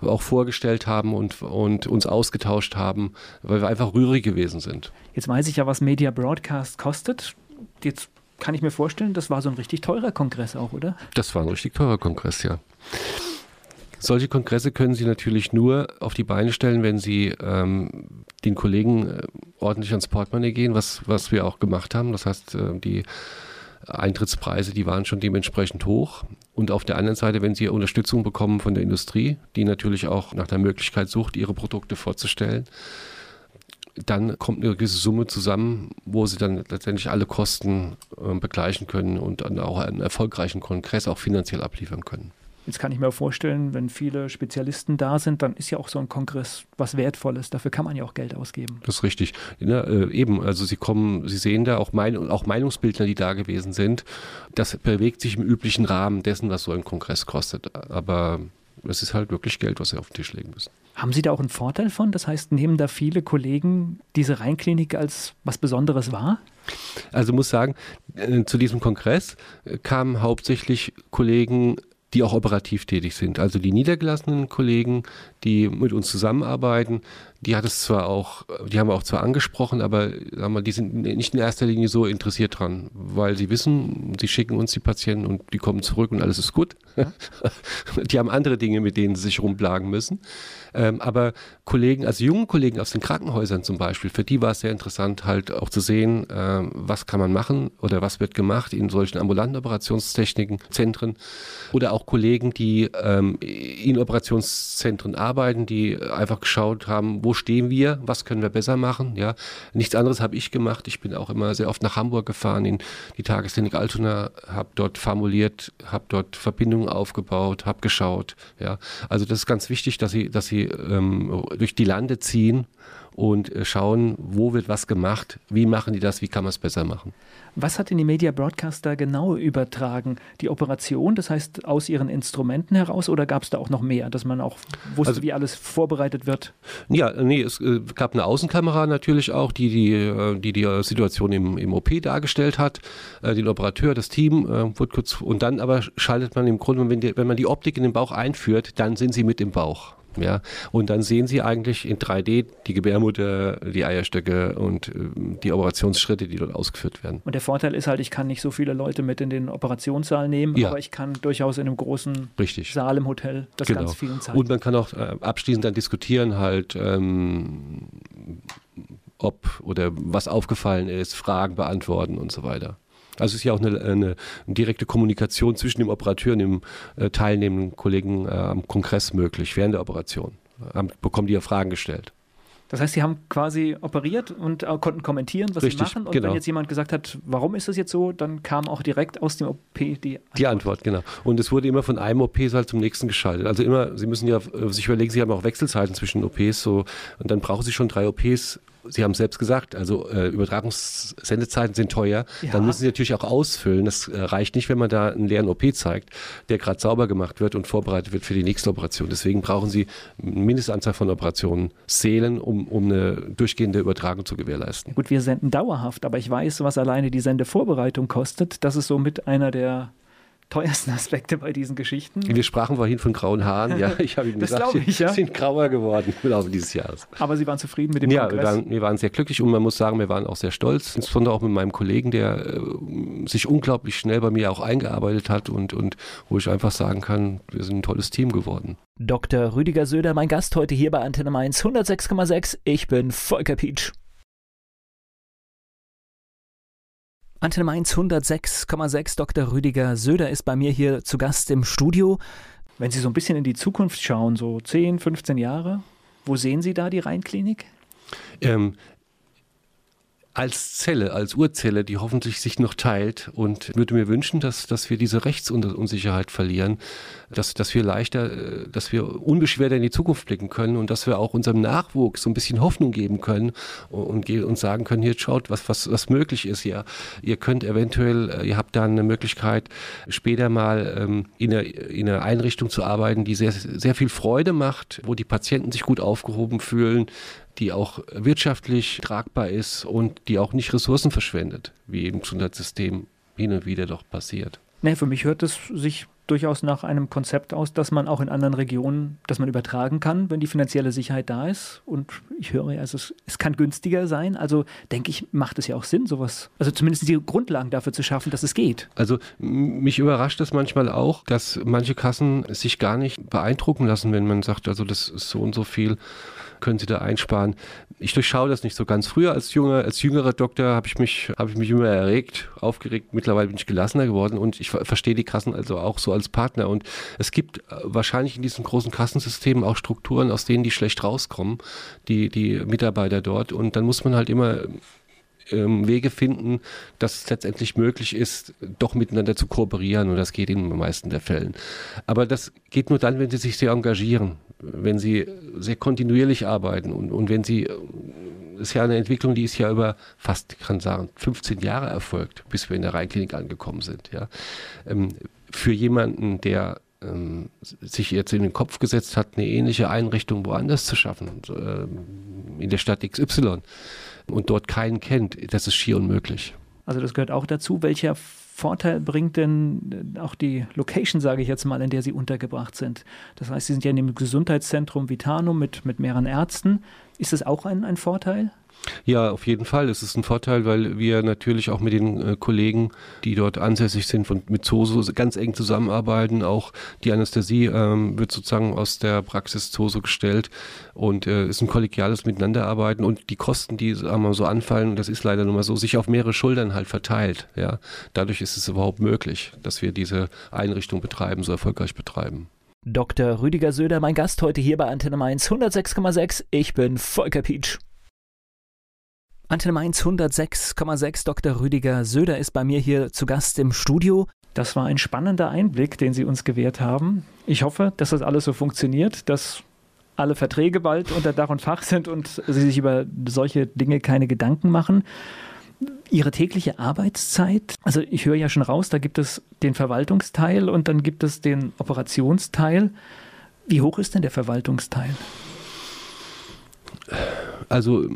auch vorgestellt haben und, und uns ausgetauscht haben, weil wir einfach rührig gewesen sind. Jetzt weiß ich ja, was Media Broadcast kostet. Jetzt kann ich mir vorstellen, das war so ein richtig teurer Kongress auch, oder? Das war ein richtig teurer Kongress, ja. Solche Kongresse können Sie natürlich nur auf die Beine stellen, wenn Sie ähm, den Kollegen äh, ordentlich ans Portemonnaie gehen, was, was wir auch gemacht haben. Das heißt, äh, die Eintrittspreise, die waren schon dementsprechend hoch. Und auf der anderen Seite, wenn Sie Unterstützung bekommen von der Industrie, die natürlich auch nach der Möglichkeit sucht, ihre Produkte vorzustellen, dann kommt eine gewisse Summe zusammen, wo sie dann letztendlich alle Kosten äh, begleichen können und dann auch einen erfolgreichen Kongress auch finanziell abliefern können. Jetzt kann ich mir vorstellen, wenn viele Spezialisten da sind, dann ist ja auch so ein Kongress was Wertvolles. Dafür kann man ja auch Geld ausgeben. Das ist richtig. Ja, äh, eben, also Sie kommen, Sie sehen da auch, mein, auch Meinungsbildner, die da gewesen sind. Das bewegt sich im üblichen Rahmen dessen, was so ein Kongress kostet. Aber es ist halt wirklich Geld, was Sie auf den Tisch legen müssen. Haben Sie da auch einen Vorteil von? Das heißt, nehmen da viele Kollegen diese Rheinklinik als was Besonderes wahr? Also muss sagen, äh, zu diesem Kongress äh, kamen hauptsächlich Kollegen die auch operativ tätig sind. Also die niedergelassenen Kollegen, die mit uns zusammenarbeiten, die hat es zwar auch, die haben wir auch zwar angesprochen, aber sagen wir, die sind nicht in erster Linie so interessiert dran, weil sie wissen, sie schicken uns die Patienten und die kommen zurück und alles ist gut. Ja. die haben andere Dinge, mit denen sie sich rumplagen müssen. Ähm, aber Kollegen, also jungen Kollegen aus den Krankenhäusern zum Beispiel, für die war es sehr interessant, halt auch zu sehen, ähm, was kann man machen oder was wird gemacht in solchen ambulanten Operationstechniken, Zentren oder auch Kollegen, die ähm, in Operationszentren arbeiten, die einfach geschaut haben, wo stehen wir, was können wir besser machen. Ja, nichts anderes habe ich gemacht. Ich bin auch immer sehr oft nach Hamburg gefahren in die Tagesklinik Altona, habe dort formuliert, habe dort Verbindungen aufgebaut, habe geschaut. Ja, also das ist ganz wichtig, dass sie, dass sie ähm, durch die Lande ziehen und äh, schauen, wo wird was gemacht, wie machen die das, wie kann man es besser machen. Was hat denn die Media Broadcaster genau übertragen? Die Operation, das heißt aus ihren Instrumenten heraus oder gab es da auch noch mehr, dass man auch wusste, also, wie alles vorbereitet wird? Ja, nee, es äh, gab eine Außenkamera natürlich auch, die die, äh, die, die Situation im, im OP dargestellt hat, den Operateur, das Team, wurde kurz, und dann aber schaltet man im Grunde, wenn, die, wenn man die Optik in den Bauch einführt, dann sind sie mit im Bauch. Ja, und dann sehen Sie eigentlich in 3D die Gebärmutter, die Eierstöcke und äh, die Operationsschritte, die dort ausgeführt werden. Und der Vorteil ist halt, ich kann nicht so viele Leute mit in den Operationssaal nehmen, ja. aber ich kann durchaus in einem großen Richtig. Saal im Hotel das genau. ganz vielen zeigen. Und man kann auch äh, abschließend dann diskutieren, halt, ähm, ob oder was aufgefallen ist, Fragen beantworten und so weiter. Also es ist ja auch eine, eine, direkte Kommunikation zwischen dem Operateur und dem äh, teilnehmenden Kollegen äh, am Kongress möglich, während der Operation. Haben, bekommen die ja Fragen gestellt. Das heißt, Sie haben quasi operiert und äh, konnten kommentieren, was Richtig, Sie machen. Und genau. wenn jetzt jemand gesagt hat, warum ist das jetzt so, dann kam auch direkt aus dem OP die Antwort. Die Antwort, genau. Und es wurde immer von einem OP-Saal zum nächsten geschaltet. Also immer, Sie müssen ja äh, sich überlegen, Sie haben auch Wechselzeiten zwischen OPs so und dann brauchen Sie schon drei OPs Sie haben es selbst gesagt, also äh, Übertragungssendezeiten sind teuer. Ja. Dann müssen Sie natürlich auch ausfüllen. Das äh, reicht nicht, wenn man da einen leeren OP zeigt, der gerade sauber gemacht wird und vorbereitet wird für die nächste Operation. Deswegen brauchen Sie eine Mindestanzahl von Operationen Seelen, um, um eine durchgehende Übertragung zu gewährleisten. Gut, wir senden dauerhaft, aber ich weiß, was alleine die Sendevorbereitung kostet. Das ist somit einer der teuersten Aspekte bei diesen Geschichten. Wir sprachen vorhin von grauen Haaren. Ja, ich habe Ihnen das gesagt, ich, ja. sie sind grauer geworden im Laufe dieses Jahres. Aber Sie waren zufrieden mit dem ja, Kongress? Ja, wir, wir waren, sehr glücklich und man muss sagen, wir waren auch sehr stolz, insbesondere auch mit meinem Kollegen, der äh, sich unglaublich schnell bei mir auch eingearbeitet hat und, und wo ich einfach sagen kann, wir sind ein tolles Team geworden. Dr. Rüdiger Söder, mein Gast heute hier bei Antenne Mainz 106,6. Ich bin Volker Pietsch. Antenne Mainz 106,6. Dr. Rüdiger Söder ist bei mir hier zu Gast im Studio. Wenn Sie so ein bisschen in die Zukunft schauen, so 10, 15 Jahre, wo sehen Sie da die Rheinklinik? Ähm, als Zelle, als Urzelle, die hoffentlich sich noch teilt und würde mir wünschen, dass, dass wir diese Rechtsunsicherheit verlieren, dass, dass wir leichter, dass wir unbeschwerter in die Zukunft blicken können und dass wir auch unserem Nachwuchs so ein bisschen Hoffnung geben können und, und sagen können, hier schaut, was, was, was möglich ist. Ja, ihr könnt eventuell, ihr habt da eine Möglichkeit, später mal ähm, in, einer, in einer Einrichtung zu arbeiten, die sehr, sehr viel Freude macht, wo die Patienten sich gut aufgehoben fühlen, die auch wirtschaftlich tragbar ist und die auch nicht Ressourcen verschwendet, wie im Gesundheitssystem hin und wieder doch passiert. Nee, für mich hört es sich durchaus nach einem Konzept aus, dass man auch in anderen Regionen, dass man übertragen kann, wenn die finanzielle Sicherheit da ist. Und ich höre, also es, es kann günstiger sein. Also denke ich, macht es ja auch Sinn, sowas, also zumindest die Grundlagen dafür zu schaffen, dass es geht. Also mich überrascht es manchmal auch, dass manche Kassen sich gar nicht beeindrucken lassen, wenn man sagt, also das ist so und so viel können Sie da einsparen? Ich durchschaue das nicht so ganz. Früher als junger, als jüngerer Doktor habe ich mich, habe ich mich immer erregt, aufgeregt. Mittlerweile bin ich gelassener geworden und ich verstehe die Kassen also auch so als Partner. Und es gibt äh, wahrscheinlich in diesen großen Kassensystemen auch Strukturen, aus denen die schlecht rauskommen, die, die Mitarbeiter dort. Und dann muss man halt immer ähm, Wege finden, dass es letztendlich möglich ist, doch miteinander zu kooperieren und das geht in den meisten der Fällen. Aber das geht nur dann, wenn sie sich sehr engagieren, wenn sie sehr kontinuierlich arbeiten und, und wenn sie, ist ja eine Entwicklung, die ist ja über fast, ich kann sagen, 15 Jahre erfolgt, bis wir in der Rheinklinik angekommen sind. Ja. Ähm, für jemanden, der ähm, sich jetzt in den Kopf gesetzt hat, eine ähnliche Einrichtung woanders zu schaffen, in der Stadt XY, und dort keinen kennt, das ist schier unmöglich. Also das gehört auch dazu. Welcher Vorteil bringt denn auch die Location, sage ich jetzt mal, in der Sie untergebracht sind? Das heißt, Sie sind ja in dem Gesundheitszentrum Vitanum mit, mit mehreren Ärzten. Ist das auch ein, ein Vorteil? Ja, auf jeden Fall. Es ist ein Vorteil, weil wir natürlich auch mit den äh, Kollegen, die dort ansässig sind, von, mit ZOSO ganz eng zusammenarbeiten. Auch die Anästhesie ähm, wird sozusagen aus der Praxis ZOSO gestellt und äh, ist ein kollegiales Miteinanderarbeiten und die Kosten, die wir, so anfallen, das ist leider nun mal so, sich auf mehrere Schultern halt verteilt. Ja, dadurch ist es überhaupt möglich, dass wir diese Einrichtung betreiben, so erfolgreich betreiben. Dr. Rüdiger Söder, mein Gast heute hier bei Antenne Mainz 106,6. Ich bin Volker Pietsch. Antenne Mainz 106,6 Dr. Rüdiger Söder ist bei mir hier zu Gast im Studio. Das war ein spannender Einblick, den Sie uns gewährt haben. Ich hoffe, dass das alles so funktioniert, dass alle Verträge bald unter Dach und Fach sind und Sie sich über solche Dinge keine Gedanken machen. Ihre tägliche Arbeitszeit, also ich höre ja schon raus, da gibt es den Verwaltungsteil und dann gibt es den Operationsteil. Wie hoch ist denn der Verwaltungsteil? Also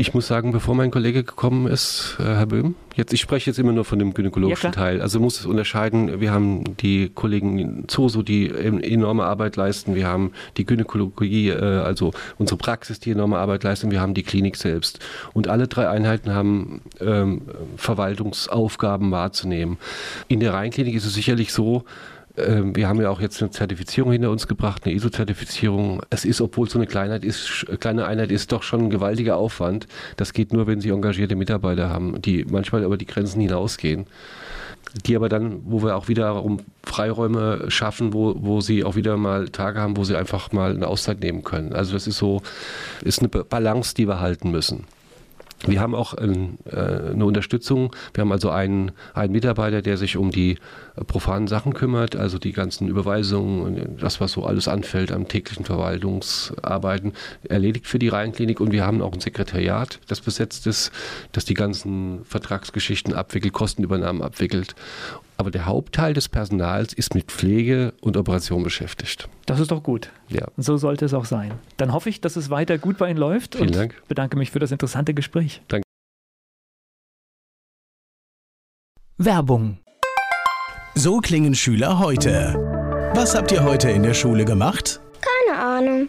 ich muss sagen, bevor mein Kollege gekommen ist, äh, Herr Böhm, jetzt, ich spreche jetzt immer nur von dem gynäkologischen ja, Teil. Also muss es unterscheiden, wir haben die Kollegen in Zoso, die enorme Arbeit leisten, wir haben die Gynäkologie, äh, also unsere Praxis, die enorme Arbeit leisten, wir haben die Klinik selbst. Und alle drei Einheiten haben ähm, Verwaltungsaufgaben wahrzunehmen. In der Rheinklinik ist es sicherlich so, wir haben ja auch jetzt eine Zertifizierung hinter uns gebracht, eine ISO-Zertifizierung. Es ist, obwohl es so eine Kleinheit ist, kleine Einheit ist, doch schon ein gewaltiger Aufwand. Das geht nur, wenn Sie engagierte Mitarbeiter haben, die manchmal über die Grenzen hinausgehen. Die aber dann, wo wir auch wiederum Freiräume schaffen, wo, wo sie auch wieder mal Tage haben, wo sie einfach mal eine Auszeit nehmen können. Also das ist so, ist eine Balance, die wir halten müssen. Wir haben auch ein, äh, eine Unterstützung. Wir haben also einen, einen Mitarbeiter, der sich um die äh, profanen Sachen kümmert, also die ganzen Überweisungen und das, was so alles anfällt am täglichen Verwaltungsarbeiten, erledigt für die Rheinklinik. Und wir haben auch ein Sekretariat, das besetzt ist, das die ganzen Vertragsgeschichten abwickelt, Kostenübernahmen abwickelt. Aber der Hauptteil des Personals ist mit Pflege und Operation beschäftigt. Das ist doch gut. Ja. So sollte es auch sein. Dann hoffe ich, dass es weiter gut bei Ihnen läuft Vielen und Dank. bedanke mich für das interessante Gespräch. Danke. Werbung. So klingen Schüler heute. Was habt ihr heute in der Schule gemacht? Keine Ahnung.